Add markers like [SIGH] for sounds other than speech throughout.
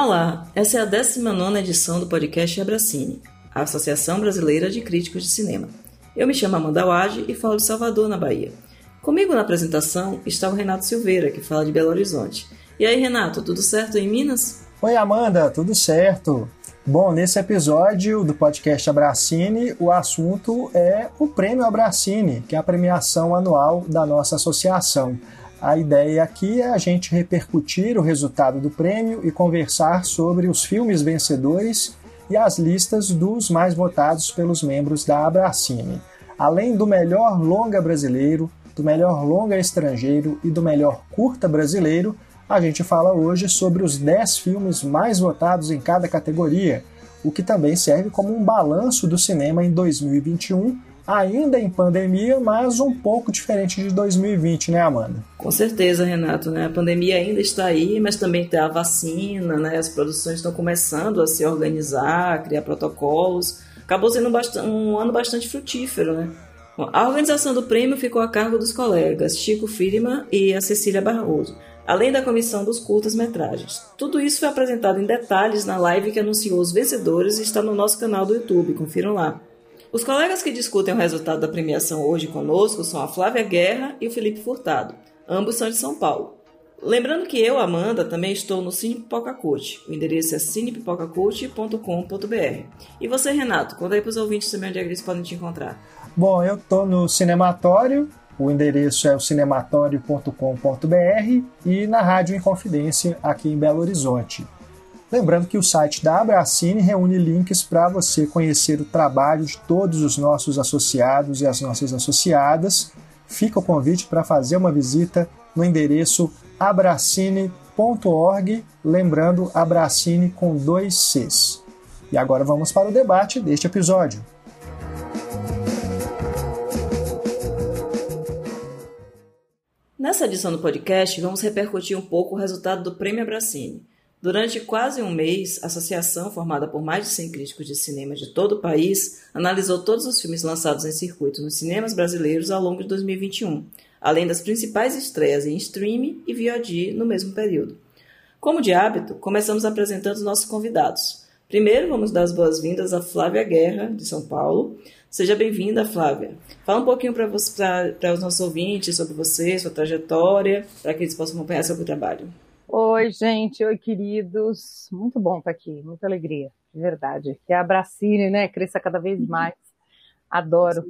Olá, essa é a 19 edição do podcast Abracine, a Associação Brasileira de Críticos de Cinema. Eu me chamo Amanda Wade e falo de Salvador, na Bahia. Comigo na apresentação está o Renato Silveira, que fala de Belo Horizonte. E aí, Renato, tudo certo em Minas? Oi, Amanda, tudo certo? Bom, nesse episódio do podcast Abracine, o assunto é o Prêmio Abracine, que é a premiação anual da nossa associação. A ideia aqui é a gente repercutir o resultado do prêmio e conversar sobre os filmes vencedores e as listas dos mais votados pelos membros da Abracine. Além do melhor longa brasileiro, do melhor longa estrangeiro e do melhor curta brasileiro, a gente fala hoje sobre os 10 filmes mais votados em cada categoria, o que também serve como um balanço do cinema em 2021 ainda em pandemia, mas um pouco diferente de 2020, né, Amanda? Com certeza, Renato, né? A pandemia ainda está aí, mas também tem a vacina, né? As produções estão começando a se organizar, a criar protocolos. Acabou sendo um ano bastante frutífero, né? A organização do prêmio ficou a cargo dos colegas Chico Firma e a Cecília Barroso, além da comissão dos curtas-metragens. Tudo isso foi apresentado em detalhes na live que anunciou os vencedores e está no nosso canal do YouTube, confiram lá. Os colegas que discutem o resultado da premiação hoje conosco são a Flávia Guerra e o Felipe Furtado. Ambos são de São Paulo. Lembrando que eu, Amanda, também estou no Cine Pipoca. O endereço é cinepipocacult.com.br. E você, Renato, conta aí para os ouvintes também onde é que eles podem te encontrar. Bom, eu estou no Cinematório, o endereço é o cinematório.com.br e na Rádio Inconfidência, aqui em Belo Horizonte. Lembrando que o site da Abracine reúne links para você conhecer o trabalho de todos os nossos associados e as nossas associadas. Fica o convite para fazer uma visita no endereço abracine.org, lembrando Abracine com dois Cs. E agora vamos para o debate deste episódio. Nessa edição do podcast, vamos repercutir um pouco o resultado do Prêmio Abracine. Durante quase um mês, a associação, formada por mais de 100 críticos de cinema de todo o país, analisou todos os filmes lançados em circuito nos cinemas brasileiros ao longo de 2021, além das principais estreias em streaming e VOD no mesmo período. Como de hábito, começamos apresentando os nossos convidados. Primeiro, vamos dar as boas-vindas a Flávia Guerra, de São Paulo. Seja bem-vinda, Flávia. Fala um pouquinho para os nossos ouvintes sobre você, sua trajetória, para que eles possam acompanhar seu trabalho. Oi, gente, oi, queridos. Muito bom estar aqui, muita alegria, de verdade. Que a Bracine, né, cresça cada vez mais. Adoro.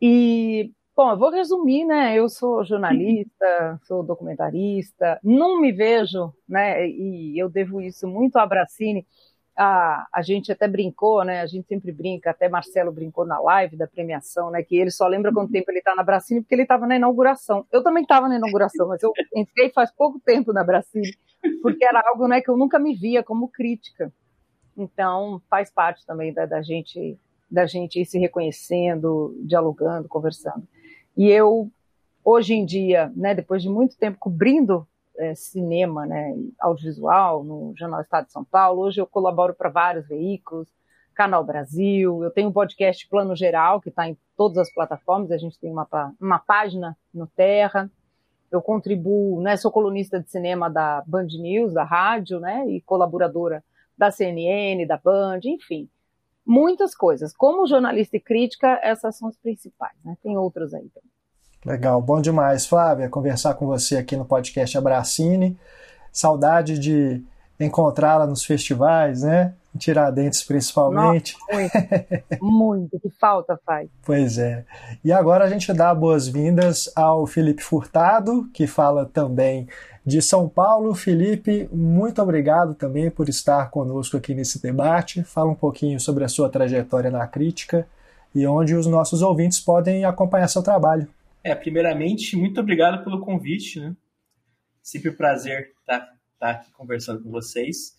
E, bom, eu vou resumir, né? Eu sou jornalista, sou documentarista, não me vejo, né? E eu devo isso muito à Bracine a, a gente até brincou, né? A gente sempre brinca, até Marcelo brincou na live da premiação, né? Que ele só lembra quanto tempo ele está na Brasília, porque ele estava na inauguração. Eu também estava na inauguração, mas eu entrei faz pouco tempo na Brasília, porque era algo né, que eu nunca me via como crítica. Então, faz parte também da, da gente da gente ir se reconhecendo, dialogando, conversando. E eu, hoje em dia, né, depois de muito tempo cobrindo é, cinema, né, audiovisual, no Jornal Estado de São Paulo. Hoje eu colaboro para vários veículos, Canal Brasil, eu tenho um podcast Plano Geral, que está em todas as plataformas, a gente tem uma, uma página no Terra. Eu contribuo, né, sou colunista de cinema da Band News, da rádio, né, e colaboradora da CNN, da Band, enfim, muitas coisas. Como jornalista e crítica, essas são as principais, né, tem outras aí também. Legal, bom demais, Flávia, conversar com você aqui no podcast Abracine. Saudade de encontrá-la nos festivais, né? Tiradentes, principalmente. Nossa, muito, muito, que falta faz. [LAUGHS] Pois é. E agora a gente dá boas-vindas ao Felipe Furtado, que fala também de São Paulo. Felipe, muito obrigado também por estar conosco aqui nesse debate. Fala um pouquinho sobre a sua trajetória na crítica e onde os nossos ouvintes podem acompanhar seu trabalho. É, primeiramente, muito obrigado pelo convite, né? Sempre um prazer estar, estar tá aqui conversando com vocês.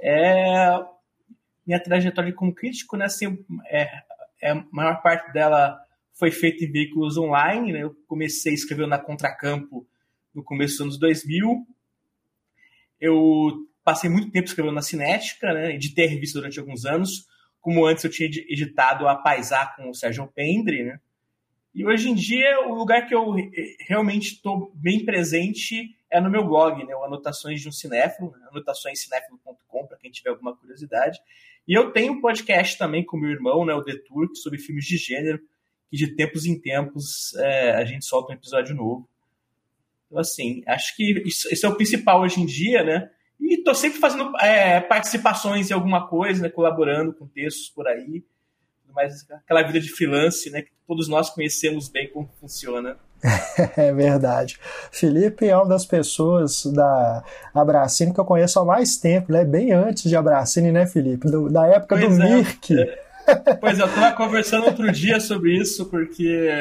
É, minha trajetória como crítico, né, assim, é, é, a maior parte dela foi feita em veículos online, né? Eu comecei escrevendo na Contracampo no começo dos anos 2000. Eu passei muito tempo escrevendo na Cinética, né? Editei a revista durante alguns anos. Como antes eu tinha editado a Paisá com o Sérgio Pendre, né? E hoje em dia, o lugar que eu realmente estou bem presente é no meu blog, né, o Anotações de um Cinéfilo, né, anotaçõescinéfilo.com, para quem tiver alguma curiosidade. E eu tenho um podcast também com meu irmão, né, o Detour, sobre filmes de gênero, que de tempos em tempos é, a gente solta um episódio novo. Então, assim, acho que isso, é o principal hoje em dia, né? E tô sempre fazendo é, participações em alguma coisa, né, colaborando com textos por aí. Mas aquela vida de freelance, né, que todos nós conhecemos bem como funciona. [LAUGHS] É verdade. Felipe é uma das pessoas da Abracine que eu conheço há mais tempo, né? Bem antes de Abracine, né, Felipe? Do, da época pois do é. Mirk. [LAUGHS] Pois é, eu estava conversando outro dia sobre isso, porque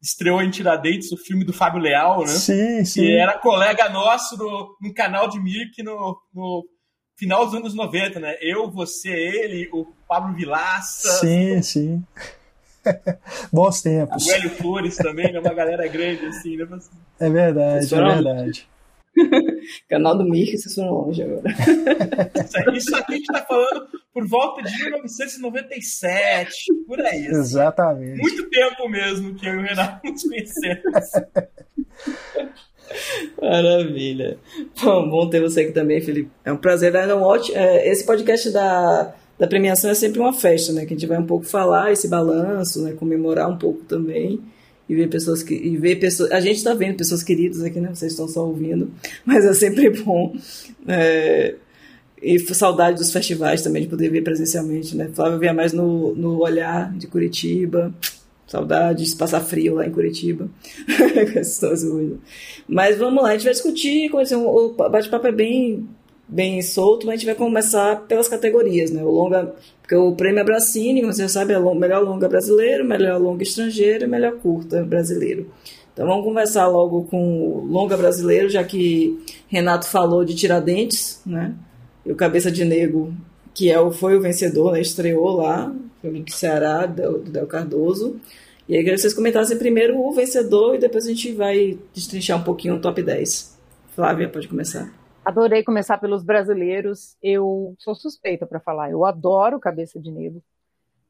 estreou em Tiradentes o filme do Fábio Leal, né? Sim, sim. Que era colega nosso no, no canal de Mirk no, no final dos anos 90, né? Eu, você, ele, o Pablo Vilaça. Sim, sim. [LAUGHS] Bons tempos. O Hélio Flores também, né? Uma galera grande, assim, né? É verdade, é verdade. [LAUGHS] Canal do Mickey, vocês foram longe agora. Isso aqui a gente tá falando por volta de 1997, por aí. Assim. Exatamente. Muito tempo mesmo que eu e o Renato nos conhecemos. [LAUGHS] Maravilha. Bom, bom ter você aqui também, Felipe. É um prazer. É um ótimo, é, esse podcast da da premiação é sempre uma festa, né? Que a gente vai um pouco falar esse balanço, né? Comemorar um pouco também e ver pessoas que e ver pessoas. A gente está vendo pessoas queridas aqui, né? Vocês estão só ouvindo, [LAUGHS] mas é sempre bom. É, e saudade dos festivais também de poder ver presencialmente, né? Flávio via mais no, no olhar de Curitiba. Saudades, passar frio lá em Curitiba. [LAUGHS] Mas vamos lá, a gente vai discutir. O bate-papo é bem bem solto, mas a gente vai começar pelas categorias, né? O longa, porque o prêmio Abracine, como você sabe, é o melhor longa brasileiro, melhor longa estrangeiro e melhor curta brasileiro. Então vamos conversar logo com o longa brasileiro, já que Renato falou de Tiradentes, né? E o Cabeça de Negro, que é o, foi o vencedor, né? estreou lá, filme do Ceará, do, Del Cardoso. E aí queria que vocês comentassem primeiro o vencedor e depois a gente vai destrinchar um pouquinho o top 10. Flávia, pode começar. Adorei começar pelos brasileiros. Eu sou suspeita para falar. Eu adoro Cabeça de Negro.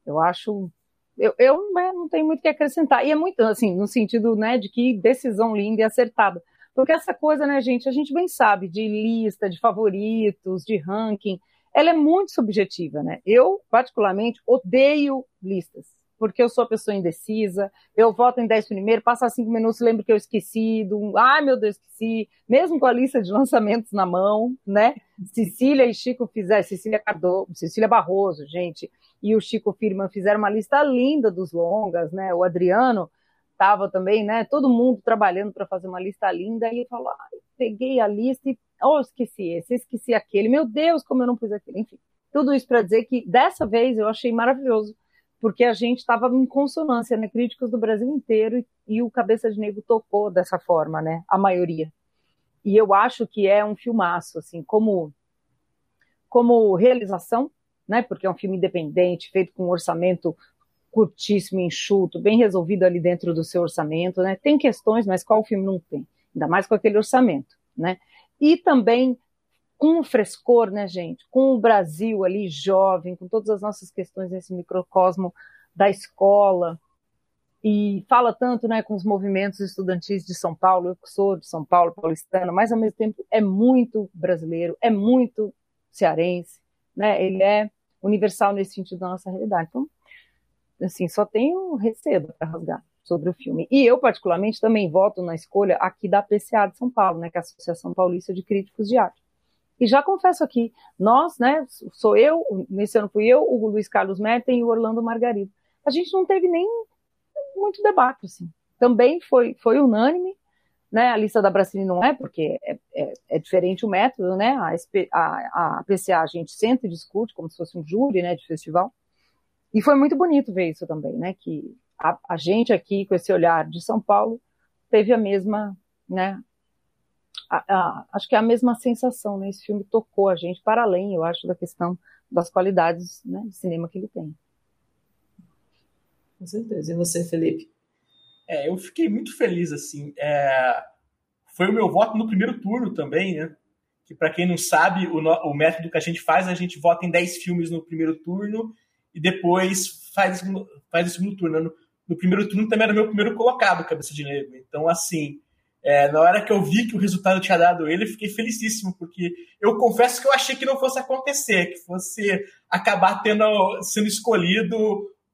Eu acho. Eu, eu né, não tenho muito o que acrescentar. E é muito, assim, no sentido né, de que decisão linda e acertada. Porque essa coisa, né, gente, a gente bem sabe de lista, de favoritos, de ranking, ela é muito subjetiva, né? Eu, particularmente, odeio listas porque eu sou a pessoa indecisa, eu voto em 10 primeiro, passa 5 minutos, lembro que eu esqueci, do, ai meu Deus, esqueci, mesmo com a lista de lançamentos na mão, né? Cecília e Chico fizeram, Cecília Cardoso, Cecília Barroso, gente, e o Chico Firman fizeram uma lista linda dos longas, né? O Adriano estava também, né? Todo mundo trabalhando para fazer uma lista linda, e ele falou, peguei a lista e, oh, esqueci esse, esqueci aquele, meu Deus, como eu não pus aquele, enfim. Tudo isso para dizer que dessa vez eu achei maravilhoso porque a gente estava em consonância, né? Críticos do Brasil inteiro e, e, o Cabeça de Negro tocou dessa forma, né? A maioria. E eu acho que é um filmaço, assim, como como realização, né? Porque é um filme independente, feito com um orçamento curtíssimo, enxuto, bem resolvido ali dentro do seu orçamento, né? Tem questões, mas qual filme não tem? Ainda mais com aquele orçamento, né? E também com o frescor, né, gente? Com o Brasil ali jovem, com todas as nossas questões nesse microcosmo da escola. E fala tanto, né, com os movimentos estudantis de São Paulo. Eu que sou de São Paulo, paulistana, mas ao mesmo tempo é muito brasileiro, é muito cearense, né? Ele é universal nesse sentido da nossa realidade. Então, assim, só tenho recedo para rasgar sobre o filme. E eu, particularmente, também voto na escolha aqui da APCA de São Paulo, né, que é a Associação Paulista de Críticos de Arte. E já confesso aqui, nós, né, sou eu, nesse ano fui eu, o Luiz Carlos Merten e o Orlando Margarida. A gente não teve nem muito debate, assim. Também foi, foi unânime, né, a lista da Brasília não é, porque é, é, é diferente o método, né, a, a, a PCA a gente senta e discute como se fosse um júri, né, de festival. E foi muito bonito ver isso também, né, que a, a gente aqui, com esse olhar de São Paulo, teve a mesma, né, a, a, acho que é a mesma sensação, né? Esse filme tocou a gente para além, eu acho, da questão das qualidades né, de cinema que ele tem. Com certeza. E você, Felipe? É, eu fiquei muito feliz, assim. É... Foi o meu voto no primeiro turno também, né? Que para quem não sabe, o, no... o método que a gente faz, a gente vota em 10 filmes no primeiro turno e depois faz, faz o segundo turno. No, no primeiro turno também era meu primeiro colocado, Cabeça de Negro. Então, assim, É, na hora que eu vi que o resultado tinha dado ele, fiquei felicíssimo, porque eu confesso que eu achei que não fosse acontecer, que fosse acabar tendo, sendo escolhido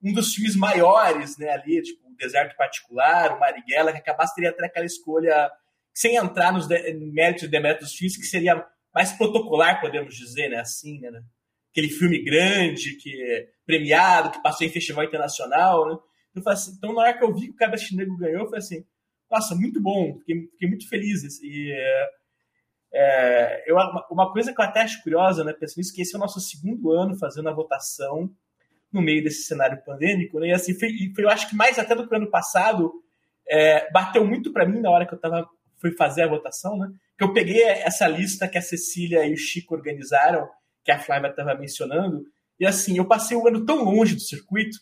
um dos filmes maiores, né, ali, tipo, o Deserto Particular, o Marighella, que acabasse teria até aquela escolha, sem entrar nos méritos e deméritos dos filmes, que seria mais protocolar, podemos dizer, né, assim, né, aquele filme grande, que premiado, que passou em festival internacional, né, então, assim, então, na hora que eu vi que o Cabeça Negro ganhou, eu falei assim, nossa, muito bom, fiquei, fiquei muito feliz. Assim, e, é, é, eu, uma coisa que eu até acho curiosa, né, pensando nisso, que esse é o nosso segundo ano fazendo a votação no meio desse cenário pandêmico, né, e assim, foi, foi eu acho que mais até do que o ano passado, é, bateu muito para mim na hora que eu tava, fui fazer a votação, né, que eu peguei essa lista que a Cecília e o Chico organizaram, que a Flávia estava mencionando, e assim, eu passei o ano tão longe do circuito,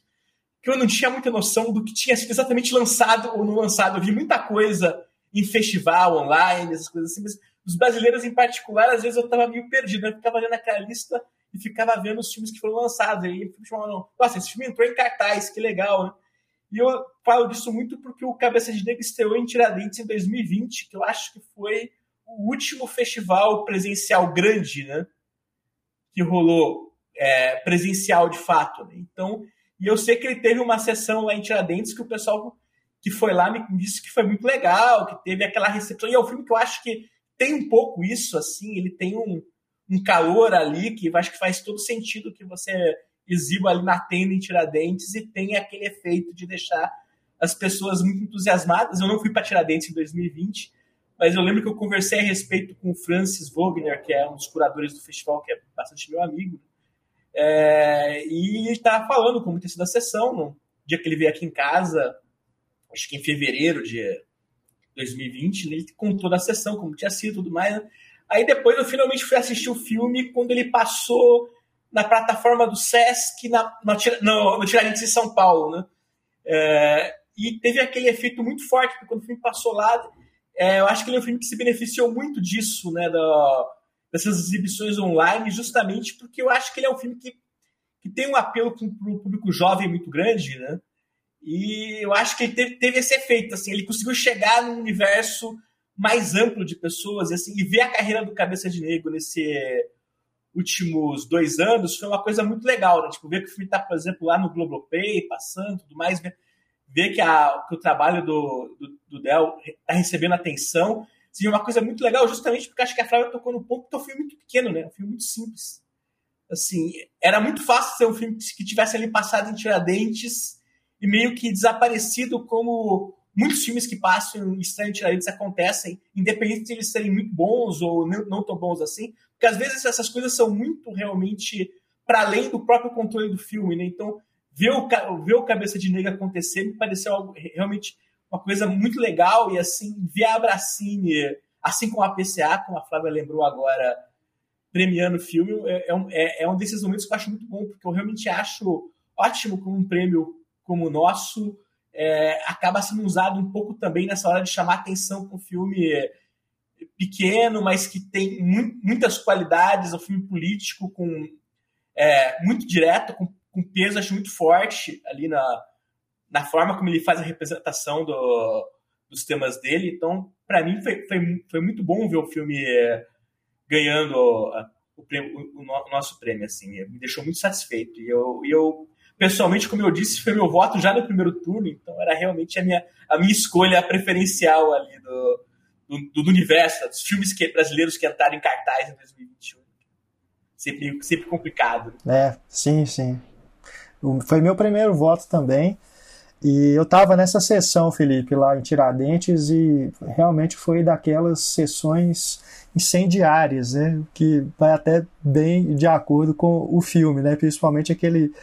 que eu não tinha muita noção do que tinha sido exatamente lançado ou não lançado. Eu vi muita coisa em festival, online, essas coisas assim, mas os brasileiros em particular, às vezes eu estava meio perdido. Eu ficava olhando aquela lista e ficava vendo os filmes que foram lançados. E eu nossa, esse filme entrou em cartaz, que legal, né? E eu falo disso muito porque o Cabeça de Negro estreou em Tiradentes em 2020, que eu acho que foi o último festival presencial grande, né? Que rolou é, presencial de fato. Né? Então, e eu sei que ele teve uma sessão lá em Tiradentes que o pessoal que foi lá me disse que foi muito legal, que teve aquela recepção. E é um filme que eu acho que tem um pouco isso, assim, ele tem um, um calor ali que acho que faz todo sentido que você exiba ali na tenda em Tiradentes e tem aquele efeito de deixar as pessoas muito entusiasmadas. Eu não fui para Tiradentes em 2020, mas eu lembro que eu conversei a respeito com o Francis Wagner, que é um dos curadores do festival, que é bastante meu amigo. É, e ele estava falando como tinha sido a sessão, no dia que ele veio aqui em casa, acho que em fevereiro de 2020, né, ele contou da sessão, como tinha sido e tudo mais. Né? Aí depois eu finalmente fui assistir o filme quando ele passou na plataforma do Sesc, na, no, no Tiradentes em São Paulo, né? É, e teve aquele efeito muito forte, porque quando o filme passou lá, é, eu acho que ele é um filme que se beneficiou muito disso, né? Dessas exibições online, justamente porque eu acho que ele é um filme que, que tem um apelo para o público jovem muito grande, né? E eu acho que ele teve, teve, esse efeito, assim, ele conseguiu chegar num universo mais amplo de pessoas, assim, e ver a carreira do Cabeça de Negro nesse últimos dois anos foi uma coisa muito legal, né? Tipo, ver que o filme está, por exemplo, lá no Globoplay, passando, tudo mais, ver, ver que, a, que o trabalho do, do, do Del está recebendo atenção seria uma coisa muito legal, justamente porque acho que a Flávia tocou no ponto que é um filme muito pequeno, né? Um filme muito simples. Assim, era muito fácil ser um filme que tivesse ali passado em Tiradentes e meio que desaparecido como muitos filmes que passam em Estranho Tiradentes acontecem, independente de eles serem muito bons ou não tão bons assim, porque às vezes essas coisas são muito realmente para além do próprio controle do filme, né? Então, ver o, ver o Cabeça de Negra acontecer me pareceu algo realmente uma coisa muito legal e assim, ver a Bracine, assim como a PCA, como a Flávia lembrou agora, premiando o filme, é, é, é, é, um desses momentos que eu acho muito bom, porque eu realmente acho ótimo como um prêmio como o nosso é, acaba sendo usado um pouco também nessa hora de chamar atenção para um filme pequeno, mas que tem mu muitas qualidades, um filme político com é, muito direto, com, com peso, acho muito forte ali na, na forma como ele faz a representação do, dos temas dele. Então, para mim, foi, foi, foi, muito bom ver o filme é, ganhando o, o, o, nosso prêmio. Assim, me deixou muito satisfeito. E eu, eu, pessoalmente, como eu disse, foi meu voto já no primeiro turno, então era realmente a minha, a minha escolha preferencial ali do, do, do universo, dos filmes que, brasileiros que entraram em cartaz em 2021. Sempre, sempre complicado. É, sim, sim. Foi meu primeiro voto também. E eu estava nessa sessão, Felipe, lá em Tiradentes, e realmente foi daquelas sessões incendiárias, né? Que vai até bem de acordo com o filme, né? Principalmente aquele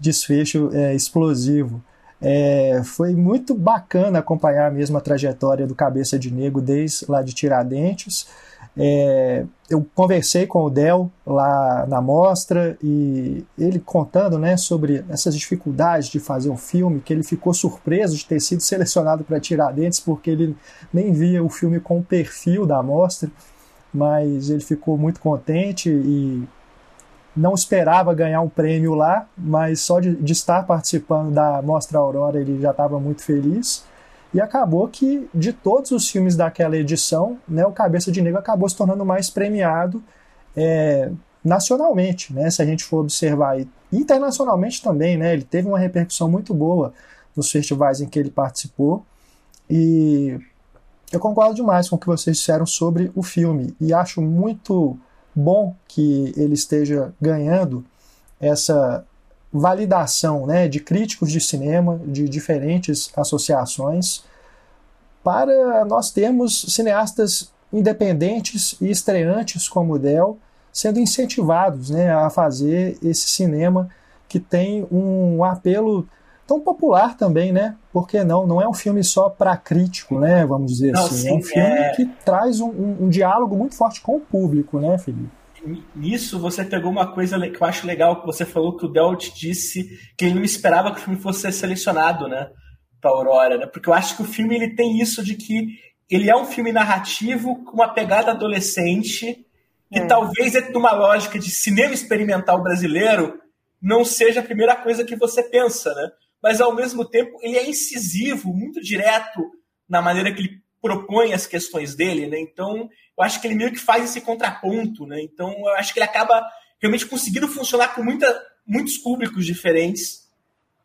desfecho é, explosivo. É, foi muito bacana acompanhar mesmo a trajetória do Cabeça de Negro desde lá de Tiradentes. É, eu conversei com o Del lá na mostra e ele contando né, sobre essas dificuldades de fazer um filme, que ele ficou surpreso de ter sido selecionado para Tiradentes, porque ele nem via o filme com o perfil da mostra, mas ele ficou muito contente e não esperava ganhar um prêmio lá, mas só de, de estar participando da Mostra Aurora ele já estava muito feliz. E acabou que, de todos os filmes daquela edição, né, o Cabeça de Negro acabou se tornando mais premiado é, nacionalmente. Né, se a gente for observar, internacionalmente também, né, ele teve uma repercussão muito boa nos festivais em que ele participou. E eu concordo demais com o que vocês disseram sobre o filme e acho muito bom que ele esteja ganhando essa validação né, de críticos de cinema de diferentes associações para nós termos cineastas independentes e estreantes como o Del sendo incentivados né, a fazer esse cinema que tem um apelo tão popular também, né? Por que não? Não é um filme só para crítico, né? Vamos dizer não, assim. Sim, é um filme é... que traz um, um, um, diálogo muito forte com o público, né, Felipe? Nisso você pegou uma coisa que eu acho legal que você falou que o Delt disse que ele não esperava que o filme fosse selecionado, né? Para Aurora, né? Porque eu acho que o filme ele tem isso de que ele é um filme narrativo com uma pegada adolescente que é. talvez é numa lógica de cinema experimental brasileiro não seja a primeira coisa que você pensa, né? mas ao mesmo tempo ele é incisivo, muito direto na maneira que ele propõe as questões dele, né? Então, eu acho que ele meio que faz esse contraponto, né? Então, eu acho que ele acaba realmente conseguindo funcionar com muita, muitos públicos diferentes.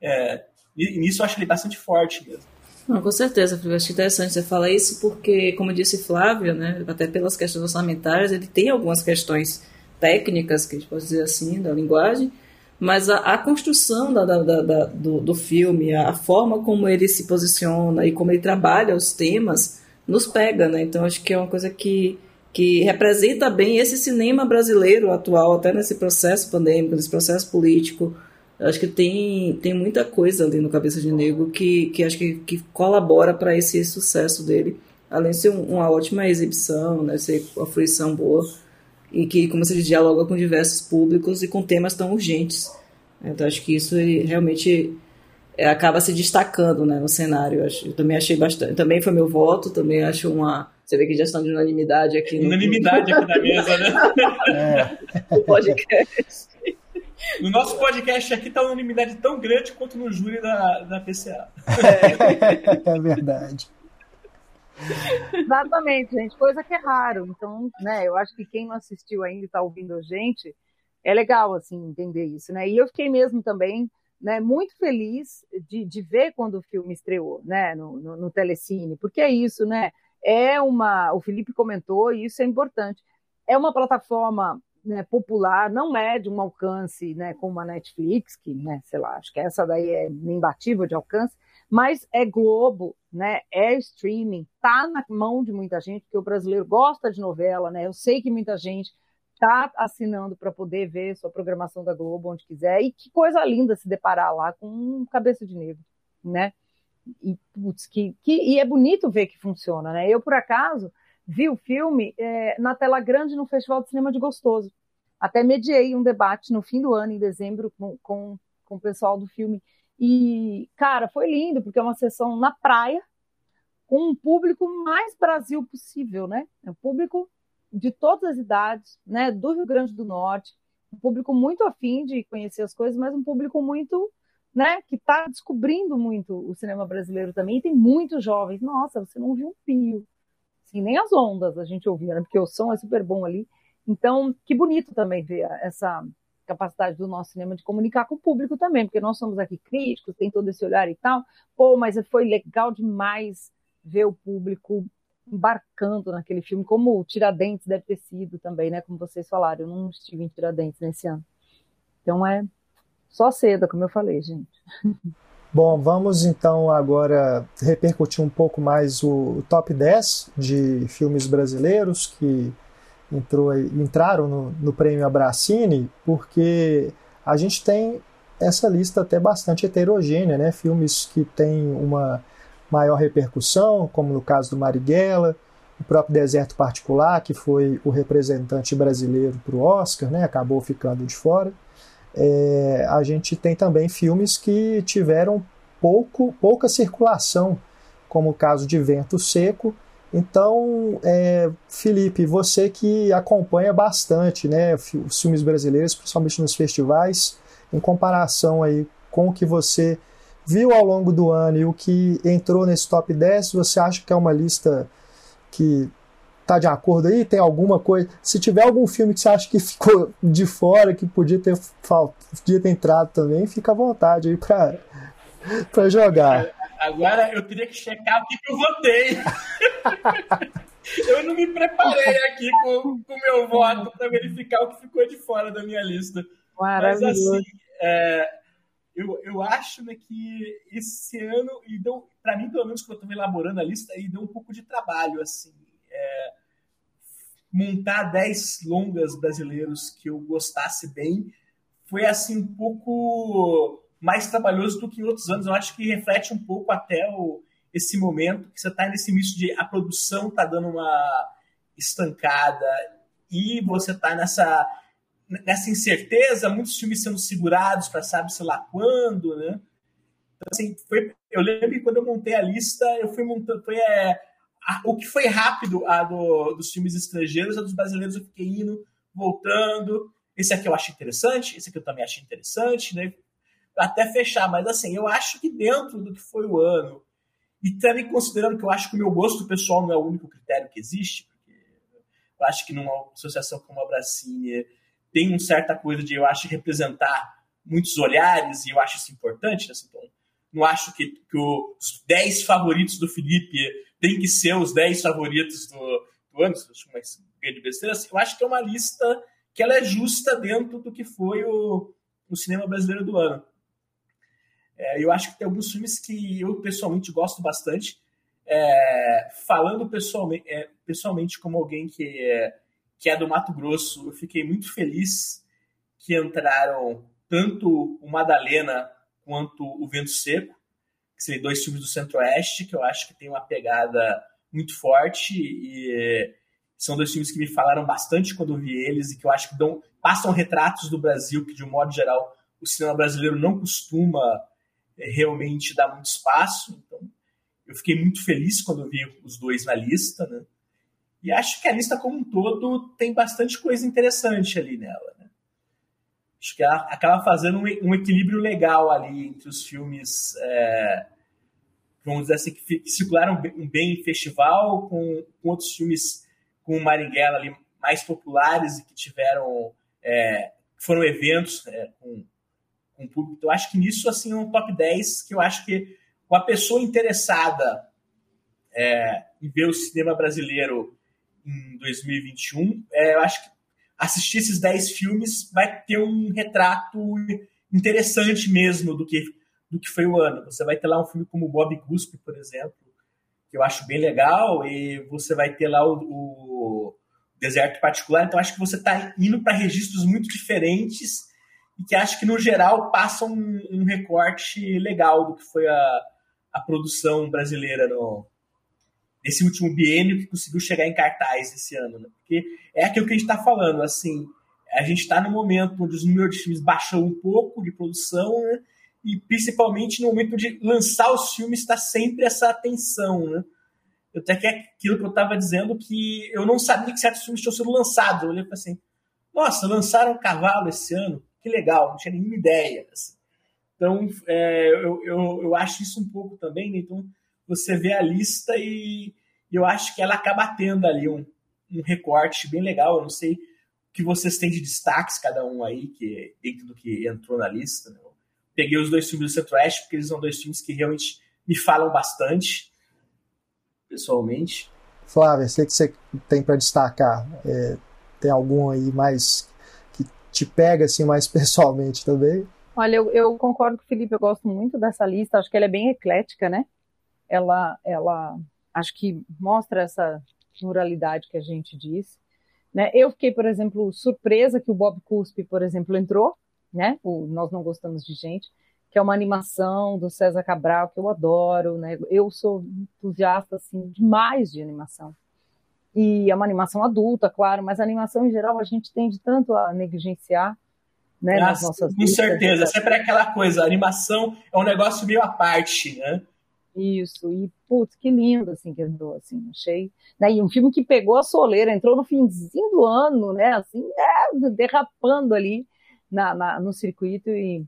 É, e nisso eu acho ele bastante forte mesmo. Não, com certeza, eu acho interessante você falar isso porque, como disse Flávio, né, até pelas questões orçamentárias, ele tem algumas questões técnicas, que a gente pode dizer assim, da linguagem, mas a, a construção da, da, da, do, do filme, a forma como ele se posiciona e como ele trabalha os temas, nos pega, né? Então acho que é uma coisa que, que representa bem esse cinema brasileiro atual, até nesse processo pandêmico, nesse processo político. Acho que tem, tem muita coisa ali no Cabeça de Negro que, que acho que, que colabora para esse sucesso dele. Além de ser uma ótima exibição, né? ser uma fruição boa e que, como diz, dialoga com diversos públicos e com temas tão urgentes. Então, acho que isso realmente é, acaba se destacando né, no cenário. Eu, acho, eu também achei bastante. Também foi meu voto, também acho uma. Você vê que já estão de unanimidade aqui. No... Unanimidade aqui na mesa, né? É. [LAUGHS] O podcast. No nosso podcast aqui está uma unanimidade tão grande quanto no júri da, da PCA. É, é verdade. Exatamente, gente, coisa que é raro. Então, né, eu acho que quem não assistiu ainda e está ouvindo a gente, é legal, assim, entender isso, né? E eu fiquei mesmo também, né, muito feliz de, de ver quando o filme estreou, né, no, no, no Telecine, porque é isso, né? É uma, o Felipe comentou, e isso é importante, é uma plataforma né, popular, não é de um alcance, né, como a Netflix, que, né, sei lá, acho que essa daí é imbatível de alcance, mas é Globo, né? É streaming, tá na mão de muita gente, porque o brasileiro gosta de novela, né? Eu sei que muita gente tá assinando para poder ver sua programação da Globo onde quiser. E que coisa linda se deparar lá com um cabeça de negro, né? E, putz, que, que, e é bonito ver que funciona, né? Eu, por acaso, vi o filme é, na tela grande no Festival de Cinema de Gostoso. Até mediei um debate no fim do ano, em dezembro, com, com, com o pessoal do filme. E, cara, foi lindo, porque é uma sessão na praia, com um público mais Brasil possível, né? É um público de todas as idades, né? Do Rio Grande do Norte, um público muito afim de conhecer as coisas, mas um público muito, né? Que está descobrindo muito o cinema brasileiro também. E tem muitos jovens. Nossa, você não viu um pio. Assim, nem as ondas a gente ouvia, né? Porque o som é super bom ali. Então, que bonito também ver essa capacidade do nosso cinema de comunicar com o público também, porque nós somos aqui críticos, tem todo esse olhar e tal. Pô, mas foi legal demais ver o público embarcando naquele filme, como o Tiradentes deve ter sido também, né? Como vocês falaram, eu não estive em Tiradentes nesse ano. Então é só seda, como eu falei, gente. [LAUGHS] Bom, vamos então agora repercutir um pouco mais o top 10 de filmes brasileiros que entrou, entraram no, no prêmio Abracine, porque a gente tem essa lista até bastante heterogênea, né? Filmes que têm uma maior repercussão, como no caso do Marighella, o próprio Deserto Particular, que foi o representante brasileiro para o Oscar, né? acabou ficando de fora. É, a gente tem também filmes que tiveram pouco, pouca circulação, como o caso de Vento Seco. Então, é, Felipe, você que acompanha bastante né, os filmes brasileiros, principalmente nos festivais, em comparação aí com o que você viu ao longo do ano e o que entrou nesse top 10, você acha que é uma lista que tá de acordo aí? Tem alguma coisa? Se tiver algum filme que você acha que ficou de fora, que podia ter, podia ter entrado também, fica à vontade aí para para jogar. Agora eu teria que checar o que, eu votei. eu não me preparei aqui com o meu voto para verificar o que ficou de fora da minha lista. Mas assim, é, eu, eu acho né, que esse ano, e deu, para mim, pelo menos, quando eu estou elaborando a lista, e deu um pouco de trabalho, assim. É, montar 10 longas brasileiros que eu gostasse bem foi, assim, um pouco mais trabalhoso do que em outros anos. Eu acho que reflete um pouco até o, esse momento que você está nesse início de a produção está dando uma estancada e você está nessa nessa incerteza, muitos filmes sendo segurados para sabe sei lá quando, né? Então, assim, foi, eu lembro que quando eu montei a lista, eu fui montando, foi é, a, o que foi rápido a do, dos filmes estrangeiros, a dos brasileiros eu fiquei indo, voltando. Esse aqui eu acho interessante, esse aqui eu também achei interessante, né? até fechar, mas assim, eu acho que dentro do que foi o ano, e também considerando que eu acho que o meu gosto pessoal não é o único critério que existe, porque eu acho que numa associação como a Bracine tem uma certa coisa de, eu acho, representar muitos olhares, e eu acho isso importante, assim, então, não acho que, que os 10 favoritos do Felipe tem que ser os 10 favoritos do, do ano, acho uma grande besteira, assim, eu acho que é uma lista que ela é justa dentro do que foi o, o cinema brasileiro do ano. É, eu acho que tem alguns filmes que eu pessoalmente gosto bastante. É, falando pessoalmente, é, pessoalmente como alguém que é, que é do Mato Grosso, eu fiquei muito feliz que entraram tanto o Madalena quanto o Vento Seco, que são dois filmes do Centro-Oeste, que eu acho que tem uma pegada muito forte e são dois filmes que me falaram bastante quando eu vi eles e que eu acho que dão, passam retratos do Brasil que, de um modo geral, o cinema brasileiro não costuma é, realmente dá muito espaço. Então, eu fiquei muito feliz quando vi os dois na lista, né? E acho que a lista como um todo tem bastante coisa interessante ali nela. Né? Acho que ela acaba fazendo um, equilíbrio legal ali entre os filmes, é, vamos dizer assim, que, circularam bem em festival, com, com, outros filmes com Marighella ali mais populares e que tiveram, é, foram eventos é, com com o público. Então, acho que nisso, assim, é um top 10 que eu acho que uma pessoa interessada é, em ver o cinema brasileiro em 2021, é, eu acho que assistir esses 10 filmes vai ter um retrato interessante mesmo do que, do que foi o ano. Você vai ter lá um filme como Bob Guspe, por exemplo, que eu acho bem legal, e você vai ter lá o, o Deserto Particular, então acho que você está indo para registros muito diferentes e que acho que, no geral, passa um, um recorte legal do que foi a, a produção brasileira no, nesse último biênio que conseguiu chegar em cartaz esse ano. Né? Porque é aquilo que a gente está falando, assim, a gente está no momento onde os números de filmes baixam um pouco de produção, né? e principalmente no momento de lançar os filmes está sempre essa atenção, né? Até que é aquilo que eu estava dizendo que eu não sabia que certos filmes tinham sido lançados. Eu olhei assim, nossa, lançaram Cavalo esse ano que legal, não tinha nenhuma ideia. Assim. Então, é, eu, eu, eu acho isso um pouco também, né? Então, você vê a lista e eu acho que ela acaba tendo ali um, um recorte bem legal. Eu não sei o que vocês têm de destaques, cada um aí, que dentro do que entrou na lista. Né? peguei os dois filmes do Centro-Oeste, porque eles são dois filmes que realmente me falam bastante, pessoalmente. Flávia, sei que você tem para destacar. É, tem algum aí mais te pega assim mais [LAUGHS] pessoalmente também? Olha, eu, eu, concordo com o Felipe, eu gosto muito dessa lista, acho que ela é bem eclética, né? Ela, ela acho que mostra essa pluralidade que a gente diz. Né? Eu fiquei, por exemplo, surpresa que o Bob Cuspe, por exemplo, entrou, né? O Nós Não Gostamos de Gente, que é uma animação do César Cabral, que eu adoro, né? Eu sou entusiasta, assim, demais de animação e é uma animação adulta, claro, mas a animação em geral a gente tende tanto a negligenciar, né, nas nossas Com certeza, né? sempre é aquela coisa, a animação é um negócio meio à parte, né? Isso, e putz, que lindo assim que entrou, assim, achei. E um filme que pegou a soleira, entrou no finzinho do ano, né, assim, é, derrapando ali na, na, no circuito e,